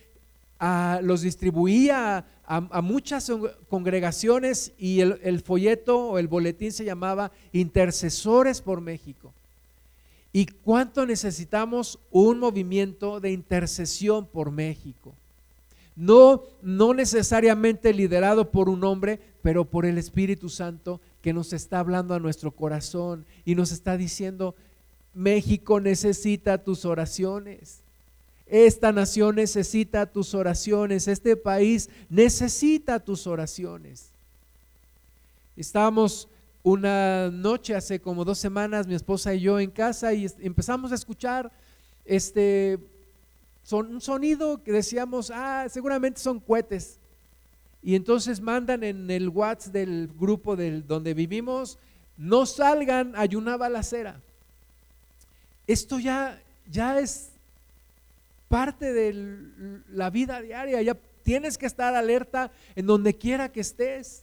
los distribuía a, muchas congregaciones y el, el folleto o el boletín se llamaba Intercesores por México. ¿Y cuánto necesitamos un movimiento de intercesión por México? No, no necesariamente liderado por un hombre, pero por el Espíritu Santo que nos está hablando a nuestro corazón y nos está diciendo, México necesita tus oraciones. Esta nación necesita tus oraciones. Este país necesita tus oraciones. Estamos una noche, hace como dos semanas, mi esposa y yo en casa y empezamos a escuchar este son, un sonido que decíamos, ah, seguramente son cohetes. Y entonces mandan en el WhatsApp del grupo del, donde vivimos, no salgan, hay una balacera. Esto ya, ya es parte de la vida diaria, ya Tienes que estar alerta en donde quiera que estés.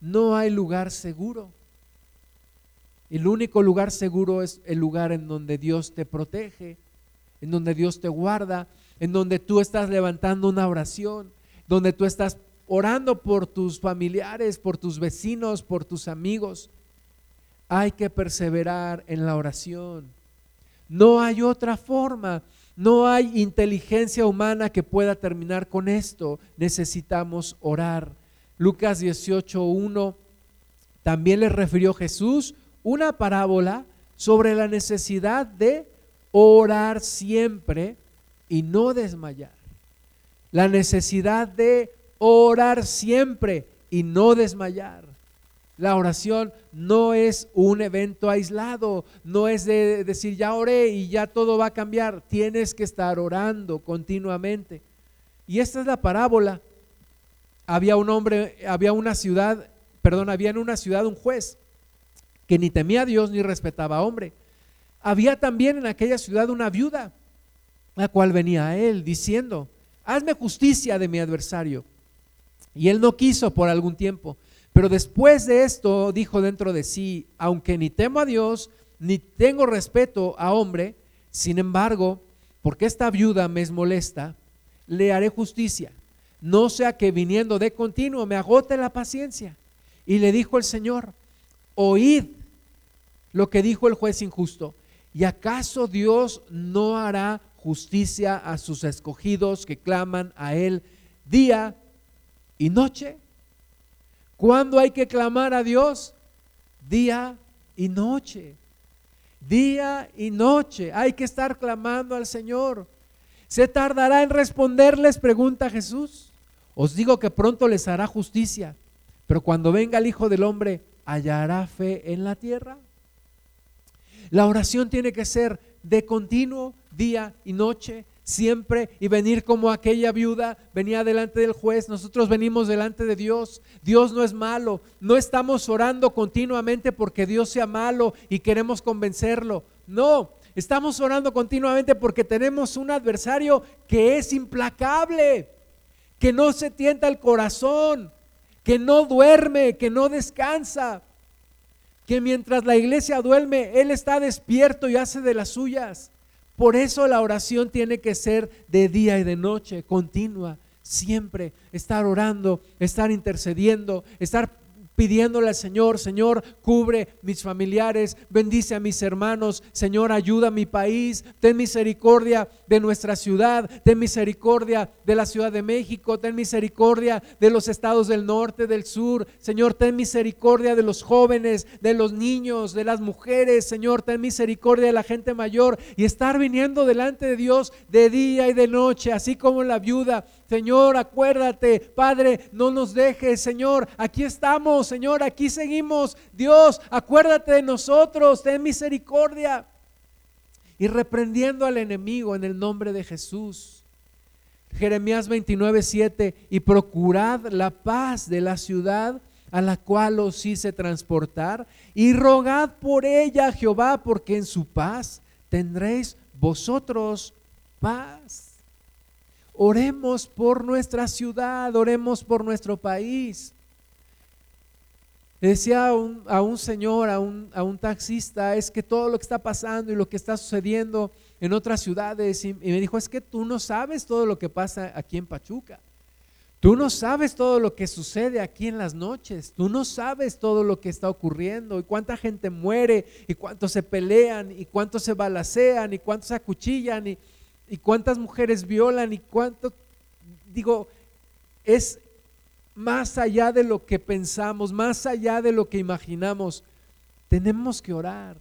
No hay lugar seguro. El único lugar seguro es el lugar en donde Dios te protege, en donde Dios te guarda, en donde tú estás levantando una oración, donde tú estás orando por tus familiares, por tus vecinos, por tus amigos. Hay que perseverar en la oración. No hay otra forma. No hay inteligencia humana que pueda terminar con esto. Necesitamos orar. Lucas 18.1 también le refirió Jesús una parábola sobre la necesidad de orar siempre y no desmayar. La necesidad de orar siempre y no desmayar. La oración no es un evento aislado, no es de decir ya oré y ya todo va a cambiar. Tienes que estar orando continuamente. Y esta es la parábola. Había un hombre, había una ciudad, perdón, había en una ciudad un juez que ni temía a Dios ni respetaba a hombre. Había también en aquella ciudad una viuda, la cual venía a él diciendo, hazme justicia de mi adversario. Y él no quiso por algún tiempo. Pero después de esto dijo dentro de sí, aunque ni temo a Dios, ni tengo respeto a hombre, sin embargo, porque esta viuda me es molesta, le haré justicia, no sea que viniendo de continuo me agote la paciencia. Y le dijo el Señor, oíd lo que dijo el juez injusto. ¿Y acaso Dios no hará justicia a sus escogidos que claman a Él día y noche? ¿Cuándo hay que clamar a Dios? Día y noche. Día y noche. Hay que estar clamando al Señor. ¿Se tardará en responderles? Pregunta Jesús. Os digo que pronto les hará justicia. Pero cuando venga el Hijo del Hombre, ¿hallará fe en la tierra? La oración tiene que ser de continuo, día y noche, siempre, y venir como aquella viuda venía delante del juez. Nosotros venimos delante de Dios. Dios no es malo. No estamos orando continuamente porque Dios sea malo y queremos convencerlo. No, estamos orando continuamente porque tenemos un adversario que es implacable, que no se tienta el corazón, que no duerme, que no descansa que mientras la iglesia duerme, Él está despierto y hace de las suyas. Por eso la oración tiene que ser de día y de noche, continua, siempre, estar orando, estar intercediendo, estar pidiéndole al Señor, Señor, cubre mis familiares, bendice a mis hermanos, Señor, ayuda a mi país, ten misericordia de nuestra ciudad, ten misericordia de la Ciudad de México, ten misericordia de los estados del norte, del sur, Señor, ten misericordia de los jóvenes, de los niños, de las mujeres, Señor, ten misericordia de la gente mayor y estar viniendo delante de Dios de día y de noche, así como la viuda Señor, acuérdate, Padre, no nos dejes, Señor, aquí estamos, Señor, aquí seguimos. Dios, acuérdate de nosotros, ten misericordia. Y reprendiendo al enemigo en el nombre de Jesús. Jeremías 29, 7, y procurad la paz de la ciudad a la cual os hice transportar, y rogad por ella, Jehová, porque en su paz tendréis vosotros paz. Oremos por nuestra ciudad, oremos por nuestro país. decía a un, señor, a un, a un, taxista, es que todo lo que está pasando y lo que está sucediendo en otras ciudades, y, me dijo, es que tú no sabes todo lo que pasa aquí en Pachuca. Tú no sabes todo lo que sucede aquí en las noches. Tú no sabes todo lo que está ocurriendo y cuánta gente muere y cuántos se pelean y cuántos se balacean y cuántos se acuchillan y, y cuántas mujeres violan y cuánto, digo, es más allá de lo que pensamos, más allá de lo que imaginamos. Tenemos que orar.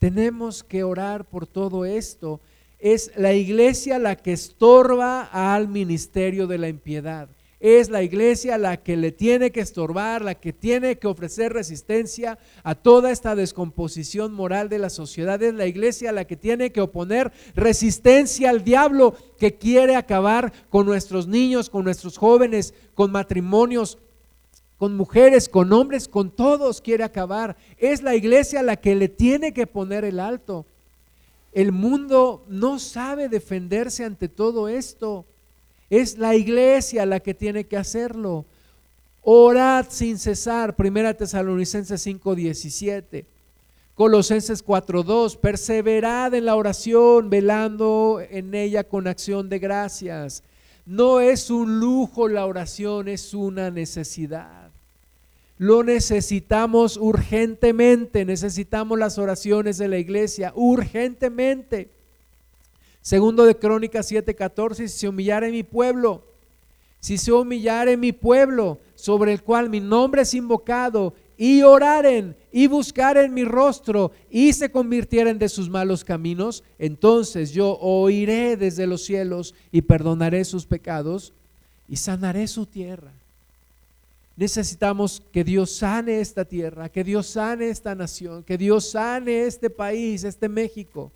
Tenemos que orar por todo esto. Es la iglesia la que estorba al ministerio de la impiedad es la iglesia la que le tiene que estorbar, la que tiene que ofrecer resistencia a toda esta descomposición moral de la sociedad. Es la iglesia la que tiene que oponer resistencia al diablo que quiere acabar con nuestros niños, con nuestros jóvenes, con matrimonios, con mujeres, con hombres, con todos quiere acabar. Es la iglesia la que le tiene que poner el alto. El mundo no sabe defenderse ante todo esto. Es la iglesia la que tiene que hacerlo. Orad sin cesar. Primera Tesalonicenses 5:17. Colosenses 4:2. Perseverad en la oración, velando en ella con acción de gracias. No es un lujo la oración, es una necesidad. Lo necesitamos urgentemente, necesitamos las oraciones de la iglesia urgentemente. Segundo de Crónicas 7:14, si se humillara mi pueblo, si se humillare mi pueblo, sobre el cual mi nombre es invocado, y oraren y buscaren mi rostro y se convirtieren de sus malos caminos, entonces yo oiré desde los cielos y perdonaré sus pecados y sanaré su tierra. Necesitamos que Dios sane esta tierra, que Dios sane esta nación, que Dios sane este país, este México.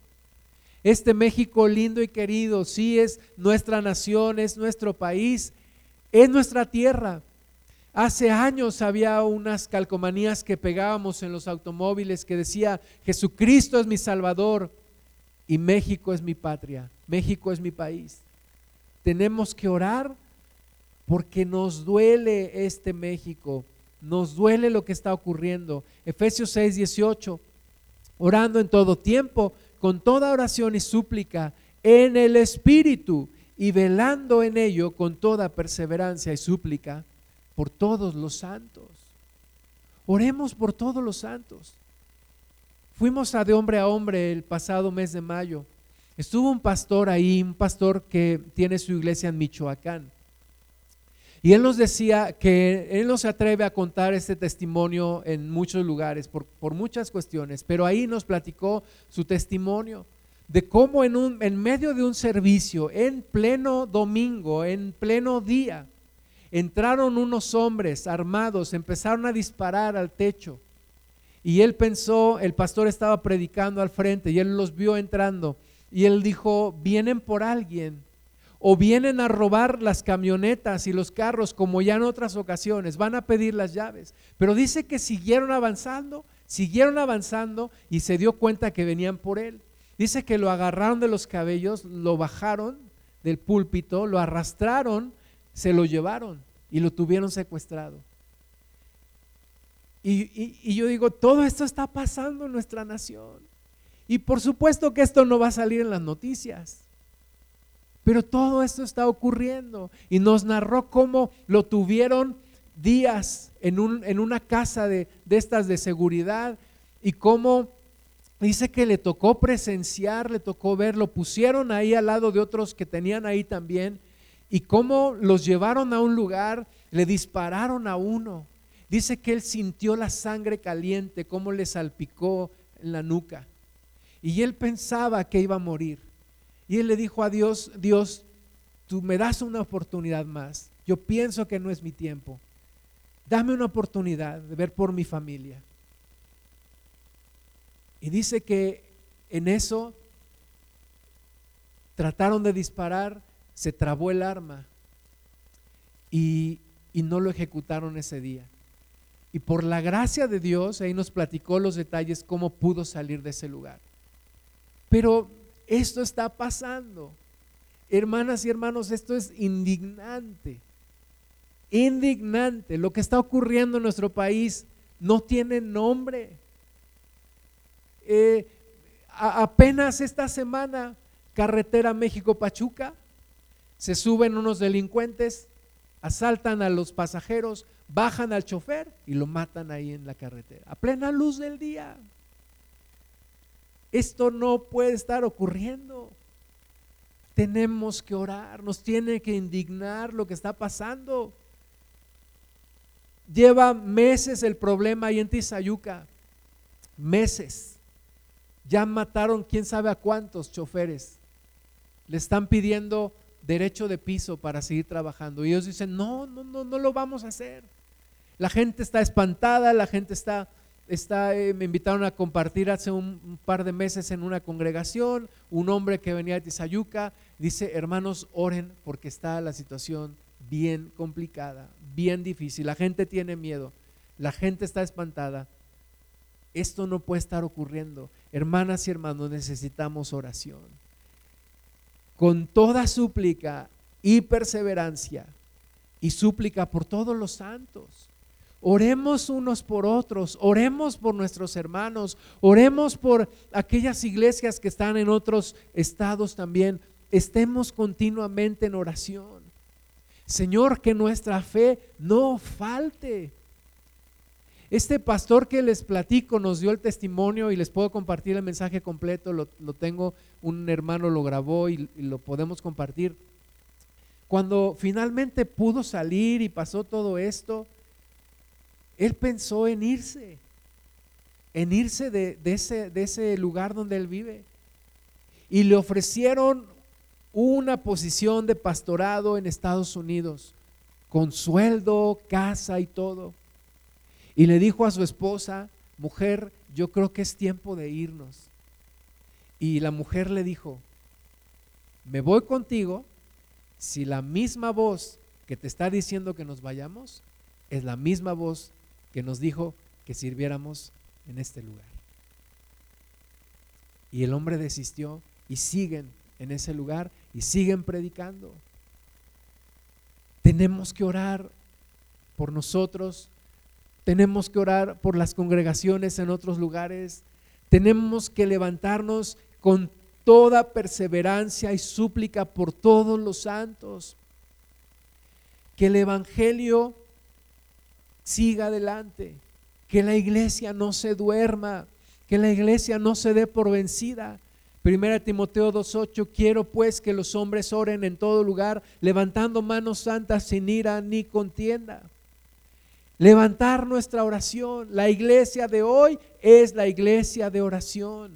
Este México lindo y querido, sí es nuestra nación, es nuestro país, es nuestra tierra. Hace años había unas calcomanías que pegábamos en los automóviles que decía, Jesucristo es mi Salvador y México es mi patria, México es mi país. Tenemos que orar porque nos duele este México, nos duele lo que está ocurriendo. Efesios 6, 18, orando en todo tiempo con toda oración y súplica en el Espíritu y velando en ello con toda perseverancia y súplica por todos los santos. Oremos por todos los santos. Fuimos a de hombre a hombre el pasado mes de mayo. Estuvo un pastor ahí, un pastor que tiene su iglesia en Michoacán. Y él nos decía que él no se atreve a contar este testimonio en muchos lugares por, muchas cuestiones, pero ahí nos platicó su testimonio de cómo en, un, en medio de un servicio, en pleno domingo, en pleno día, entraron unos hombres armados, empezaron a disparar al techo. Y él pensó, el pastor estaba predicando al frente y él los vio entrando. Y él dijo, vienen por alguien o vienen a robar las camionetas y los carros como ya en otras ocasiones, van a pedir las llaves. Pero dice que siguieron avanzando, siguieron avanzando y se dio cuenta que venían por él. Dice que lo agarraron de los cabellos, lo bajaron del púlpito, lo arrastraron, se lo llevaron y lo tuvieron secuestrado. Y, yo digo, todo esto está pasando en nuestra nación. Y por supuesto que esto no va a salir en las noticias. Pero todo esto está ocurriendo y nos narró cómo lo tuvieron días en, un, en una casa de, de estas de seguridad y cómo dice que le tocó presenciar, le tocó ver, lo pusieron ahí al lado de otros que tenían ahí también y cómo los llevaron a un lugar, le dispararon a uno. Dice que él sintió la sangre caliente, cómo le salpicó en la nuca. Y él pensaba que iba a morir. Y él le dijo a Dios, Dios, tú me das una oportunidad más. Yo pienso que no es mi tiempo. Dame una oportunidad de ver por mi familia. Y dice que en eso trataron de disparar, se trabó el arma y, y no lo ejecutaron ese día. Y por la gracia de Dios, ahí nos platicó los detalles cómo pudo salir de ese lugar. Pero esto está pasando. Hermanas y hermanos, esto es indignante. Indignante. Lo que está ocurriendo en nuestro país no tiene nombre. Eh, apenas esta semana, carretera México-Pachuca, se suben unos delincuentes, asaltan a los pasajeros, bajan al chofer y lo matan ahí en la carretera, a plena luz del día. Esto no puede estar ocurriendo. Tenemos que orar, nos tiene que indignar lo que está pasando. Lleva meses el problema ahí en Tizayuca, meses. Ya mataron quién sabe a cuántos choferes. Le están pidiendo derecho de piso para seguir trabajando. Y ellos dicen, no, no, no, no lo vamos a hacer. La gente está espantada, la gente está está, eh, me invitaron a compartir hace un, par de meses en una congregación, un hombre que venía de Tizayuca, dice, hermanos, oren porque está la situación bien complicada, bien difícil, la gente tiene miedo, la gente está espantada. Esto no puede estar ocurriendo. Hermanas y hermanos, necesitamos oración. Con toda súplica y perseverancia y súplica por todos los santos. Oremos unos por otros, oremos por nuestros hermanos, oremos por aquellas iglesias que están en otros estados también. Estemos continuamente en oración. Señor, que nuestra fe no falte. Este pastor que les platico nos dio el testimonio y les puedo compartir el mensaje completo, lo, tengo, un hermano lo grabó y, y lo podemos compartir. Cuando finalmente pudo salir y pasó todo esto, él pensó en irse, en irse de, ese, ese lugar donde él vive. Y le ofrecieron una posición de pastorado en Estados Unidos, con sueldo, casa y todo. Y le dijo a su esposa, mujer, yo creo que es tiempo de irnos. Y la mujer le dijo, me voy contigo si la misma voz que te está diciendo que nos vayamos es la misma voz que nos dijo que sirviéramos en este lugar. Y el hombre desistió y siguen en ese lugar y siguen predicando. Tenemos que orar por nosotros, tenemos que orar por las congregaciones en otros lugares, tenemos que levantarnos con toda perseverancia y súplica por todos los santos. Que el Evangelio siga adelante, que la iglesia no se duerma, que la iglesia no se dé por vencida. Primera Timoteo 2.8, quiero pues que los hombres oren en todo lugar, levantando manos santas sin ira ni contienda. Levantar nuestra oración. La iglesia de hoy es la iglesia de oración.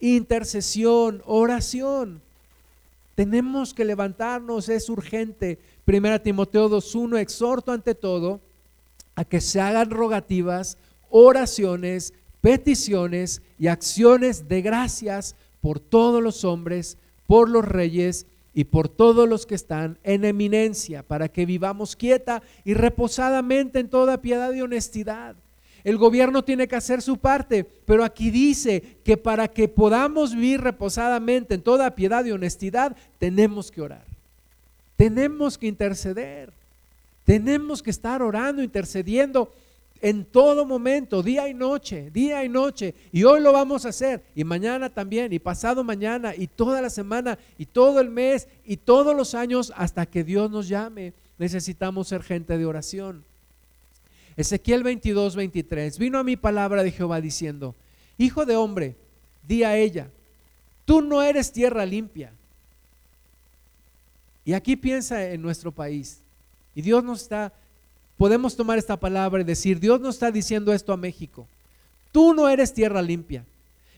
Intercesión, oración. Tenemos que levantarnos, es urgente. Primera Timoteo 2.1, exhorto ante todo a que se hagan rogativas, oraciones, peticiones y acciones de gracias por todos los hombres, por los reyes y por todos los que están en eminencia, para que vivamos quieta y reposadamente en toda piedad y honestidad. El gobierno tiene que hacer su parte, pero aquí dice que para que podamos vivir reposadamente en toda piedad y honestidad, tenemos que orar. Tenemos que interceder. Tenemos que estar orando, intercediendo en todo momento, día y noche, día y noche. Y hoy lo vamos a hacer, y mañana también, y pasado mañana, y toda la semana, y todo el mes, y todos los años, hasta que Dios nos llame. Necesitamos ser gente de oración. Ezequiel 22, 23. Vino a mi palabra de Jehová diciendo, Hijo de hombre, di a ella, tú no eres tierra limpia y aquí piensa en nuestro país. Y Dios nos está, podemos tomar esta palabra y decir, Dios nos está diciendo esto a México. Tú no eres tierra limpia,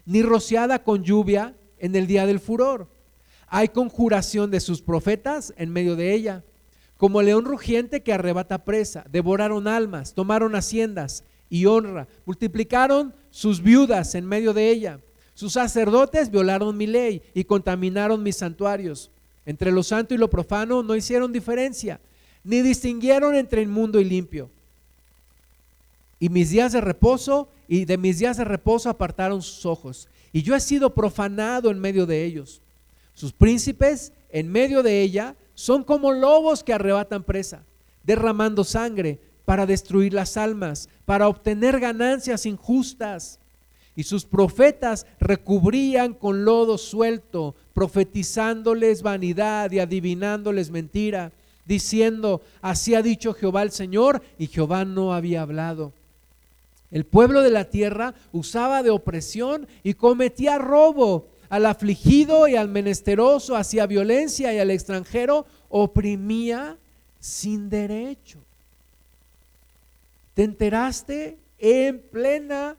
ni rociada con lluvia en el día del furor. Hay conjuración de sus profetas en medio de ella. Como león rugiente que arrebata presa, devoraron almas, tomaron haciendas y honra, multiplicaron sus viudas en medio de ella. Sus sacerdotes violaron mi ley y contaminaron mis santuarios. Entre lo santo y lo profano no hicieron diferencia, ni distinguieron entre inmundo y limpio. Y mis días de reposo, y de mis días de reposo apartaron sus ojos. Y yo he sido profanado en medio de ellos. Sus príncipes en medio de ella son como lobos que arrebatan presa, derramando sangre para destruir las almas, para obtener ganancias injustas. Y sus profetas recubrían con lodo suelto, profetizándoles vanidad y adivinándoles mentira, diciendo, así ha dicho Jehová el Señor, y Jehová no había hablado. El pueblo de la tierra usaba de opresión y cometía robo. Al afligido y al menesteroso hacía violencia y al extranjero oprimía sin derecho. ¿Te enteraste en plena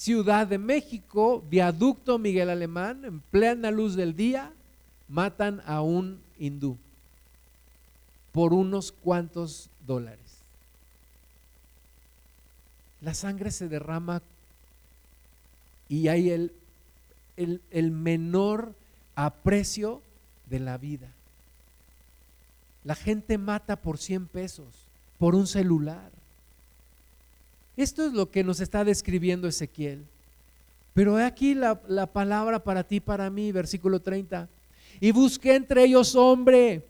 Ciudad de México, viaducto Miguel Alemán, en plena luz del día, matan a un hindú por unos cuantos dólares. La sangre se derrama y hay el, el, el menor aprecio de la vida. La gente mata por 100 pesos, por un celular. Esto es lo que nos está describiendo Ezequiel. Pero he aquí la, la palabra para ti, para mí, versículo 30. Y busqué entre ellos hombre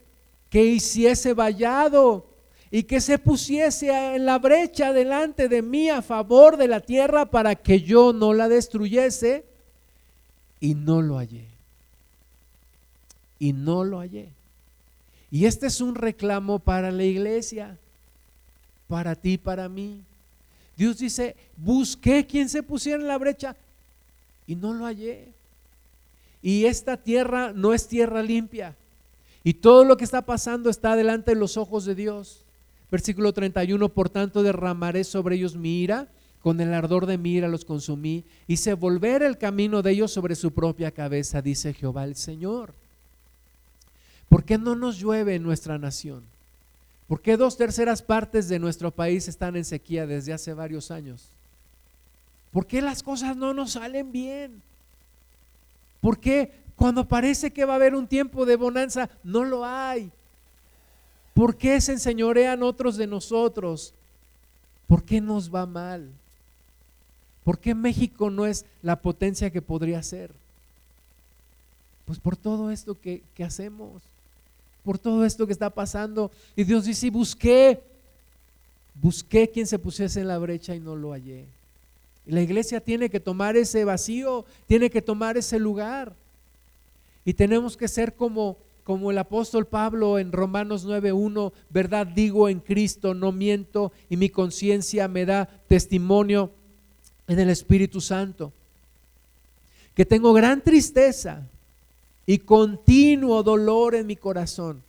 que hiciese vallado y que se pusiese en la brecha delante de mí a favor de la tierra para que yo no la destruyese. Y no lo hallé. Y no lo hallé. Y este es un reclamo para la iglesia, para ti, para mí. Dios dice, busqué quien se pusiera en la brecha y no lo hallé. Y esta tierra no es tierra limpia. Y todo lo que está pasando está delante de los ojos de Dios. Versículo 31, por tanto derramaré sobre ellos mi ira, con el ardor de mi ira los consumí, hice volver el camino de ellos sobre su propia cabeza, dice Jehová el Señor. ¿Por qué no nos llueve en nuestra nación? ¿Por qué dos terceras partes de nuestro país están en sequía desde hace varios años? ¿Por qué las cosas no nos salen bien? ¿Por qué cuando parece que va a haber un tiempo de bonanza no lo hay? ¿Por qué se enseñorean otros de nosotros? ¿Por qué nos va mal? ¿Por qué México no es la potencia que podría ser? Pues por todo esto que, que hacemos por todo esto que está pasando. Y Dios dice, busqué, busqué quien se pusiese en la brecha y no lo hallé. La iglesia tiene que tomar ese vacío, tiene que tomar ese lugar. Y tenemos que ser como, como el apóstol Pablo en Romanos 9.1, verdad digo en Cristo, no miento, y mi conciencia me da testimonio en el Espíritu Santo. Que tengo gran tristeza y continuo dolor en mi corazón.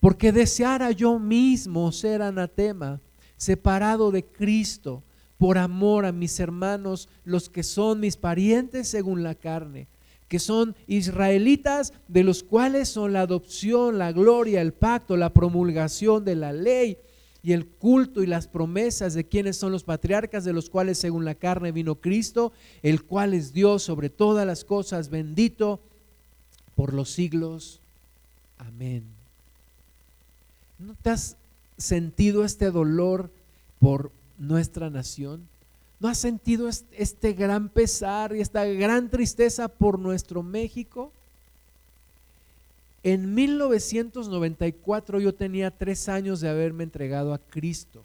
Porque deseara yo mismo ser anatema, separado de Cristo, por amor a mis hermanos, los que son mis parientes según la carne, que son israelitas, de los cuales son la adopción, la gloria, el pacto, la promulgación de la ley y el culto y las promesas de quienes son los patriarcas, de los cuales según la carne vino Cristo, el cual es Dios sobre todas las cosas, bendito por los siglos. Amén. ¿No te has sentido este dolor por nuestra nación? ¿No has sentido este gran pesar y esta gran tristeza por nuestro México? En 1994 yo tenía tres años de haberme entregado a Cristo.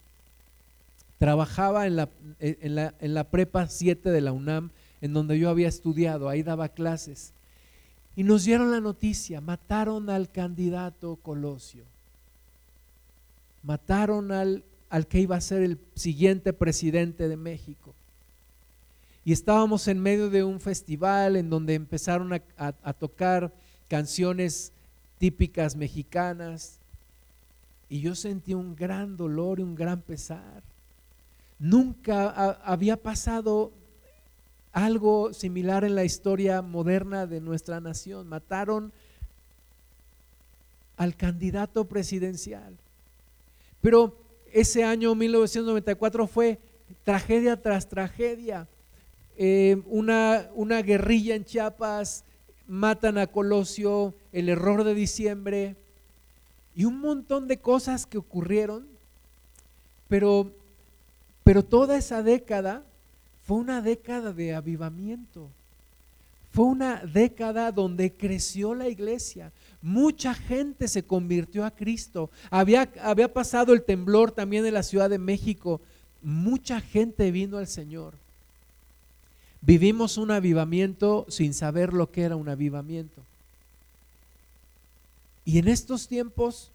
Trabajaba en la, en la, en la prepa 7 de la UNAM, en donde yo había estudiado, ahí daba clases. Y nos dieron la noticia, mataron al candidato Colosio. Mataron al, al que iba a ser el siguiente presidente de México. Y estábamos en medio de un festival en donde empezaron a, a tocar canciones típicas mexicanas. Y yo sentí un gran dolor y un gran pesar. Nunca había pasado algo similar en la historia moderna de nuestra nación. Mataron al candidato presidencial. Pero ese año 1994 fue tragedia tras tragedia. Eh, una, una guerrilla en Chiapas, matan a Colosio, el error de diciembre y un montón de cosas que ocurrieron. Pero, pero toda esa década fue una década de avivamiento. Fue una década donde creció la iglesia. Mucha gente se convirtió a Cristo. Había, había pasado el temblor también en la Ciudad de México. Mucha gente vino al Señor. Vivimos un avivamiento sin saber lo que era un avivamiento. Y en estos tiempos,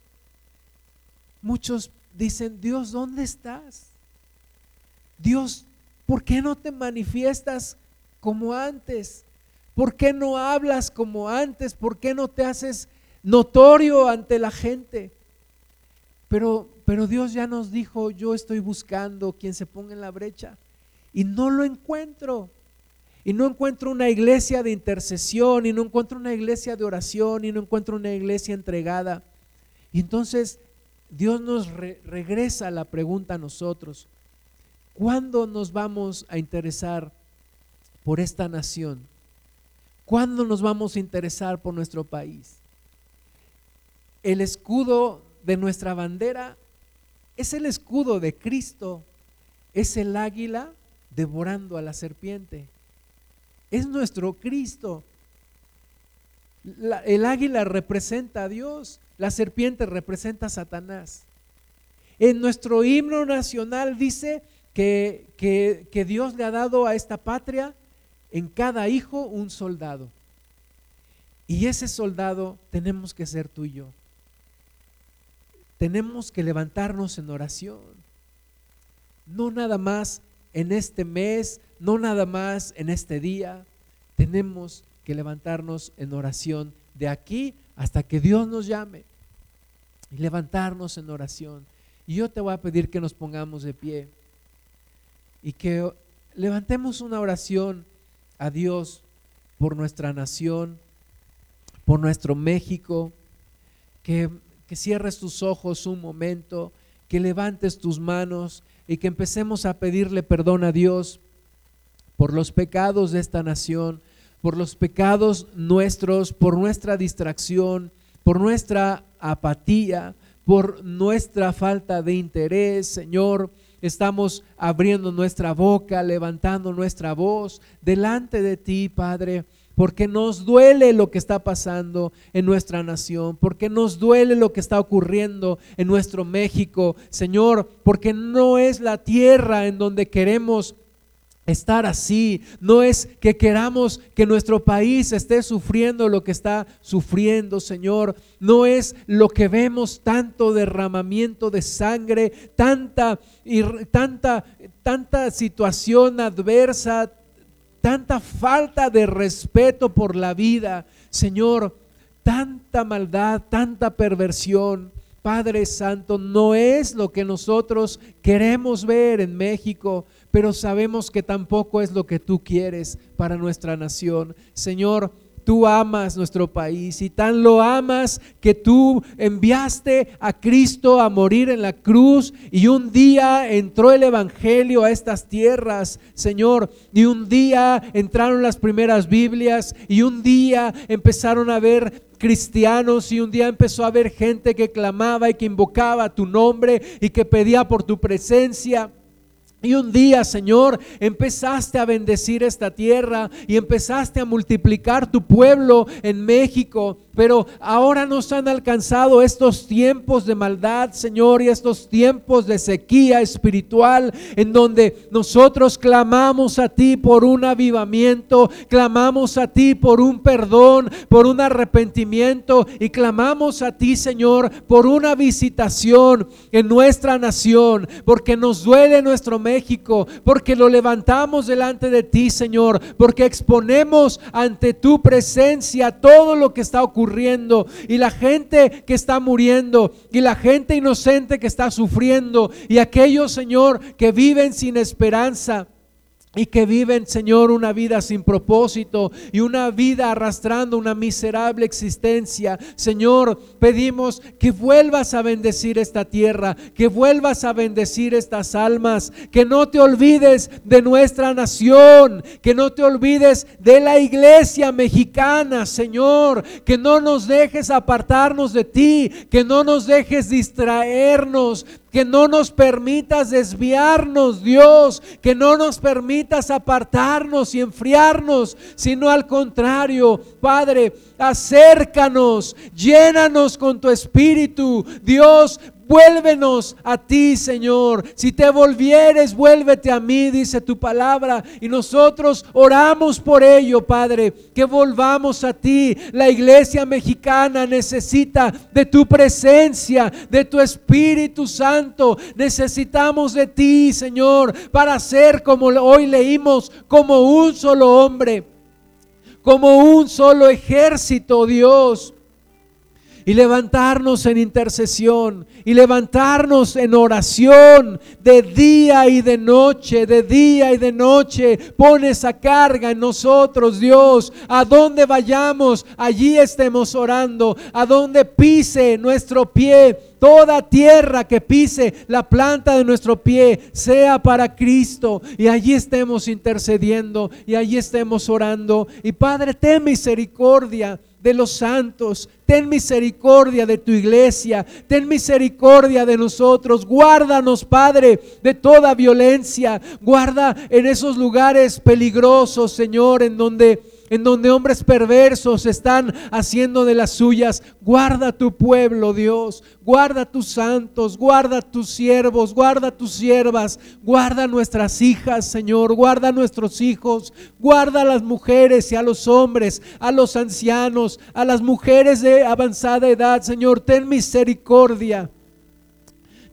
muchos dicen, Dios, ¿dónde estás? Dios, ¿Por qué no te manifiestas como antes? ¿Por qué no hablas como antes? ¿Por qué no te haces notorio ante la gente? Pero, pero Dios ya nos dijo, yo estoy buscando quien se ponga en la brecha y no lo encuentro. Y no encuentro una iglesia de intercesión, y no encuentro una iglesia de oración, y no encuentro una iglesia entregada. Y entonces Dios nos regresa la pregunta a nosotros. ¿Cuándo nos vamos a interesar por esta nación? ¿Cuándo nos vamos a interesar por nuestro país? El escudo de nuestra bandera es el escudo de Cristo, es el águila devorando a la serpiente. Es nuestro Cristo. el águila representa a Dios, la serpiente representa a Satanás. En nuestro himno nacional dice que, que Dios le ha dado a esta patria en cada hijo un soldado. Y ese soldado tenemos que ser tú y yo. Tenemos que levantarnos en oración. No nada más en este mes, no nada más en este día. Tenemos que levantarnos en oración de aquí hasta que Dios nos llame. Y levantarnos en oración. Y yo te voy a pedir que nos pongamos de pie y que levantemos una oración a Dios por nuestra nación, por nuestro México, que, que cierres tus ojos un momento, que levantes tus manos y que empecemos a pedirle perdón a Dios por los pecados de esta nación, por los pecados nuestros, por nuestra distracción, por nuestra apatía, por nuestra falta de interés, Señor. Estamos abriendo nuestra boca, levantando nuestra voz delante de ti, Padre, porque nos duele lo que está pasando en nuestra nación, porque nos duele lo que está ocurriendo en nuestro México, Señor, porque no es la tierra en donde queremos estar así. No es que queramos que nuestro país esté sufriendo lo que está sufriendo, Señor. No es lo que vemos tanto derramamiento de sangre, tanta tanta tanta situación adversa, tanta falta de respeto por la vida, Señor, tanta maldad, tanta perversión. Padre Santo, no es lo que nosotros queremos ver en México pero sabemos que tampoco es lo que tú quieres para nuestra nación. Señor, tú amas nuestro país y tan lo amas que tú enviaste a Cristo a morir en la cruz y un día entró el Evangelio a estas tierras, Señor, y un día entraron las primeras Biblias y un día empezaron a ver cristianos y un día empezó a haber gente que clamaba y que invocaba tu nombre y que pedía por tu presencia. Y un día, Señor, empezaste a bendecir esta tierra y empezaste a multiplicar tu pueblo en México. Pero ahora nos han alcanzado estos tiempos de maldad, Señor, y estos tiempos de sequía espiritual en donde nosotros clamamos a ti por un avivamiento, clamamos a ti por un perdón, por un arrepentimiento y clamamos a ti, Señor, por una visitación en nuestra nación, porque nos duele nuestro México, porque lo levantamos delante de ti, Señor, porque exponemos ante tu presencia todo lo que está ocurriendo y la gente que está muriendo y la gente inocente que está sufriendo y aquellos, Señor, que viven sin esperanza y que viven, Señor, una vida sin propósito y una vida arrastrando una miserable existencia. Señor, pedimos que vuelvas a bendecir esta tierra, que vuelvas a bendecir estas almas, que no te olvides de nuestra nación, que no te olvides de la iglesia mexicana, Señor, que no nos dejes apartarnos de ti, que no nos dejes distraernos, que no nos permitas desviarnos, Dios, que no nos permitas apartarnos y enfriarnos, sino al contrario, Padre, acércanos, llénanos con tu espíritu, Dios, Vuélvenos a ti, Señor. Si te volvieres, vuélvete a mí, dice tu palabra. Y nosotros oramos por ello, Padre, que volvamos a ti. La iglesia mexicana necesita de tu presencia, de tu Espíritu Santo. Necesitamos de ti, Señor, para ser como hoy leímos, como un solo hombre, como un solo ejército, Dios y levantarnos en intercesión y levantarnos en oración de día y de noche, de día y de noche. Pone esa carga en nosotros, Dios. A donde vayamos, allí estemos orando. A donde pise nuestro pie, toda tierra que pise la planta de nuestro pie sea para Cristo y allí estemos intercediendo y allí estemos orando. Y Padre, ten misericordia de los santos. Ten misericordia de tu iglesia. Ten misericordia de nosotros. Guárdanos, Padre, de toda violencia. Guarda en esos lugares peligrosos, Señor, en donde en donde hombres perversos están haciendo de las suyas. Guarda tu pueblo, Dios. Guarda tus santos, guarda tus siervos, guarda tus siervas, guarda nuestras hijas, Señor. Guarda nuestros hijos, guarda a las mujeres y a los hombres, a los ancianos, a las mujeres de avanzada edad, Señor. Ten misericordia.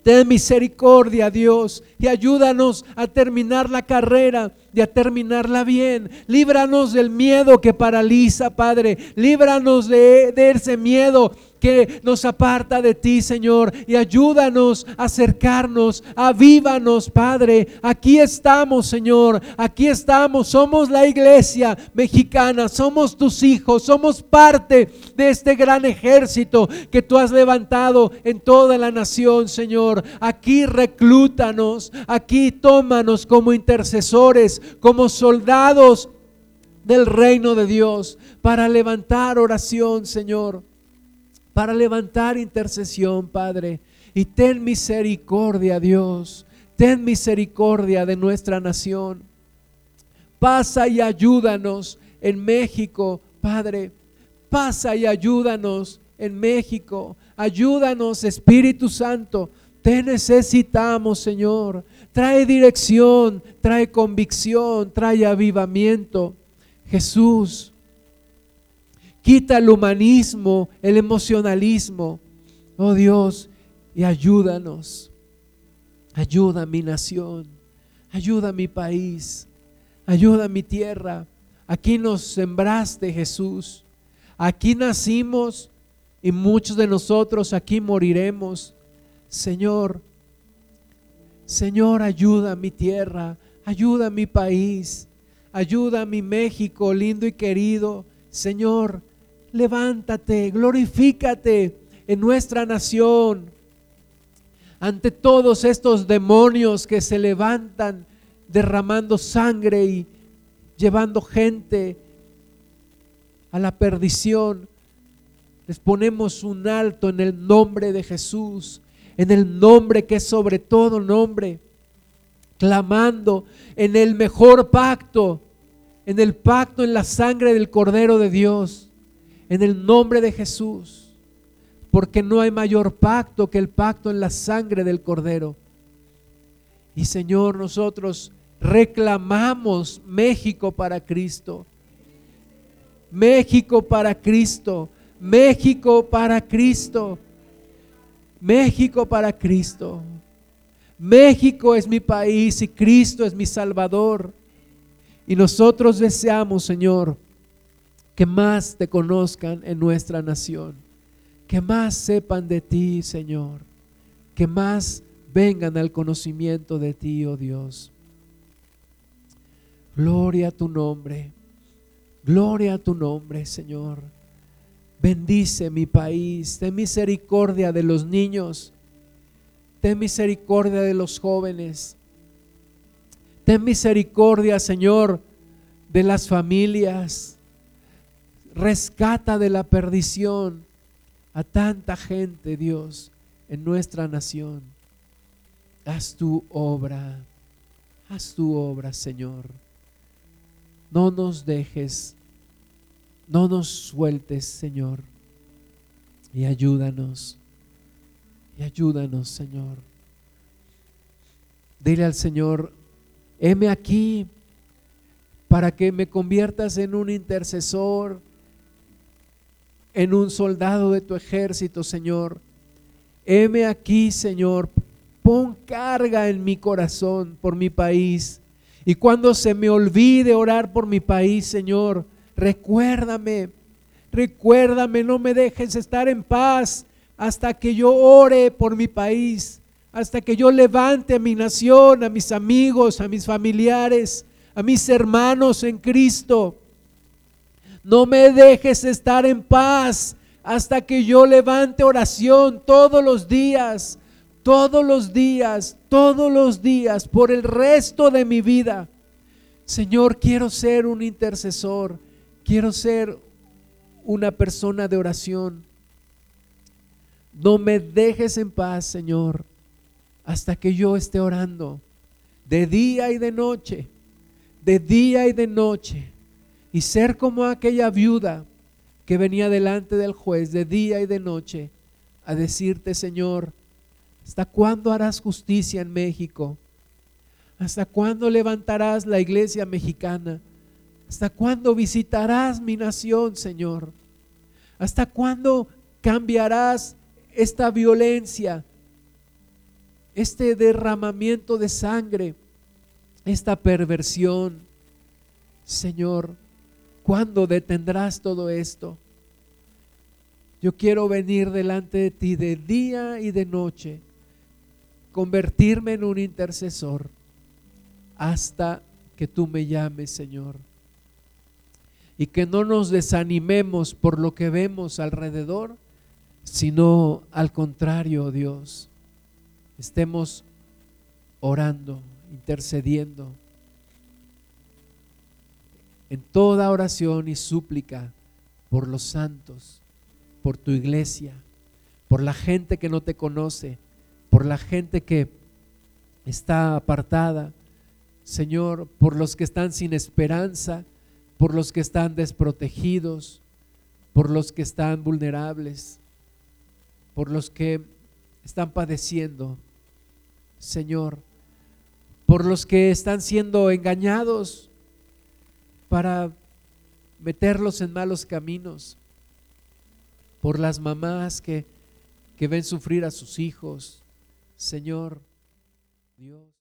Ten misericordia, Dios, y ayúdanos a terminar la carrera y a terminarla bien. Líbranos del miedo que paraliza, Padre. Líbranos de, ese miedo que nos aparta de ti, Señor, y ayúdanos a acercarnos, avívanos, Padre. Aquí estamos, Señor, aquí estamos, somos la iglesia mexicana, somos tus hijos, somos parte de este gran ejército que tú has levantado en toda la nación, Señor. Aquí reclútanos, aquí tómanos como intercesores, como soldados del reino de Dios para levantar oración, Señor para levantar intercesión, Padre. Y ten misericordia, Dios. Ten misericordia de nuestra nación. Pasa y ayúdanos en México, Padre. Pasa y ayúdanos en México. Ayúdanos, Espíritu Santo. Te necesitamos, Señor. Trae dirección, trae convicción, trae avivamiento. Jesús, Quita el humanismo, el emocionalismo. Oh Dios, y ayúdanos. Ayuda a mi nación. Ayuda a mi país. Ayuda a mi tierra. Aquí nos sembraste, Jesús. Aquí nacimos y muchos de nosotros aquí moriremos. Señor, Señor, ayuda a mi tierra, ayuda a mi país, ayuda a mi México lindo y querido. Señor, levántate, glorifícate en nuestra nación ante todos estos demonios que se levantan derramando sangre y llevando gente a la perdición. Les ponemos un alto en el nombre de Jesús, en el nombre que es sobre todo nombre, clamando en el mejor pacto, en el pacto en la sangre del Cordero de Dios en el nombre de Jesús, porque no hay mayor pacto que el pacto en la sangre del Cordero. Y Señor, nosotros reclamamos México para Cristo. México para Cristo. México para Cristo. México para Cristo. México es mi país y Cristo es mi Salvador. Y nosotros deseamos, Señor, que más te conozcan en nuestra nación, que más sepan de ti, Señor, que más vengan al conocimiento de ti, oh Dios. Gloria a tu nombre, gloria a tu nombre, Señor. Bendice mi país, ten misericordia de los niños, ten misericordia de los jóvenes, ten misericordia, Señor, de las familias rescata de la perdición a tanta gente, Dios, en nuestra nación. Haz tu obra, haz tu obra, Señor. No nos dejes, no nos sueltes, Señor. Y ayúdanos, y ayúdanos, Señor. Dile al Señor, heme aquí para que me conviertas en un intercesor en un soldado de tu ejército, Señor. Heme aquí, Señor. Pon carga en mi corazón por mi país. Y cuando se me olvide orar por mi país, Señor, recuérdame, recuérdame, no me dejes estar en paz hasta que yo ore por mi país, hasta que yo levante a mi nación, a mis amigos, a mis familiares, a mis hermanos en Cristo. No me dejes estar en paz hasta que yo levante oración todos los días, todos los días, todos los días, por el resto de mi vida. Señor, quiero ser un intercesor, quiero ser una persona de oración. No me dejes en paz, Señor, hasta que yo esté orando de día y de noche, de día y de noche y ser como aquella viuda que venía delante del juez de día y de noche a decirte, Señor, ¿hasta cuándo harás justicia en México? ¿Hasta cuándo levantarás la iglesia mexicana? ¿Hasta cuándo visitarás mi nación, Señor? ¿Hasta cuándo cambiarás esta violencia, este derramamiento de sangre, esta perversión? Señor, ¿cuándo detendrás todo esto? Yo quiero venir delante de ti de día y de noche, convertirme en un intercesor hasta que tú me llames, Señor. Y que no nos desanimemos por lo que vemos alrededor, sino al contrario, Dios, estemos orando, intercediendo en toda oración y súplica por los santos por tu iglesia, por la gente que no te conoce, por la gente que está apartada, Señor, por los que están sin esperanza, por los que están desprotegidos, por los que están vulnerables, por los que están padeciendo, Señor, por los que están siendo engañados para meterlos en malos caminos por las mamás que, que ven sufrir a sus hijos. Señor, Dios.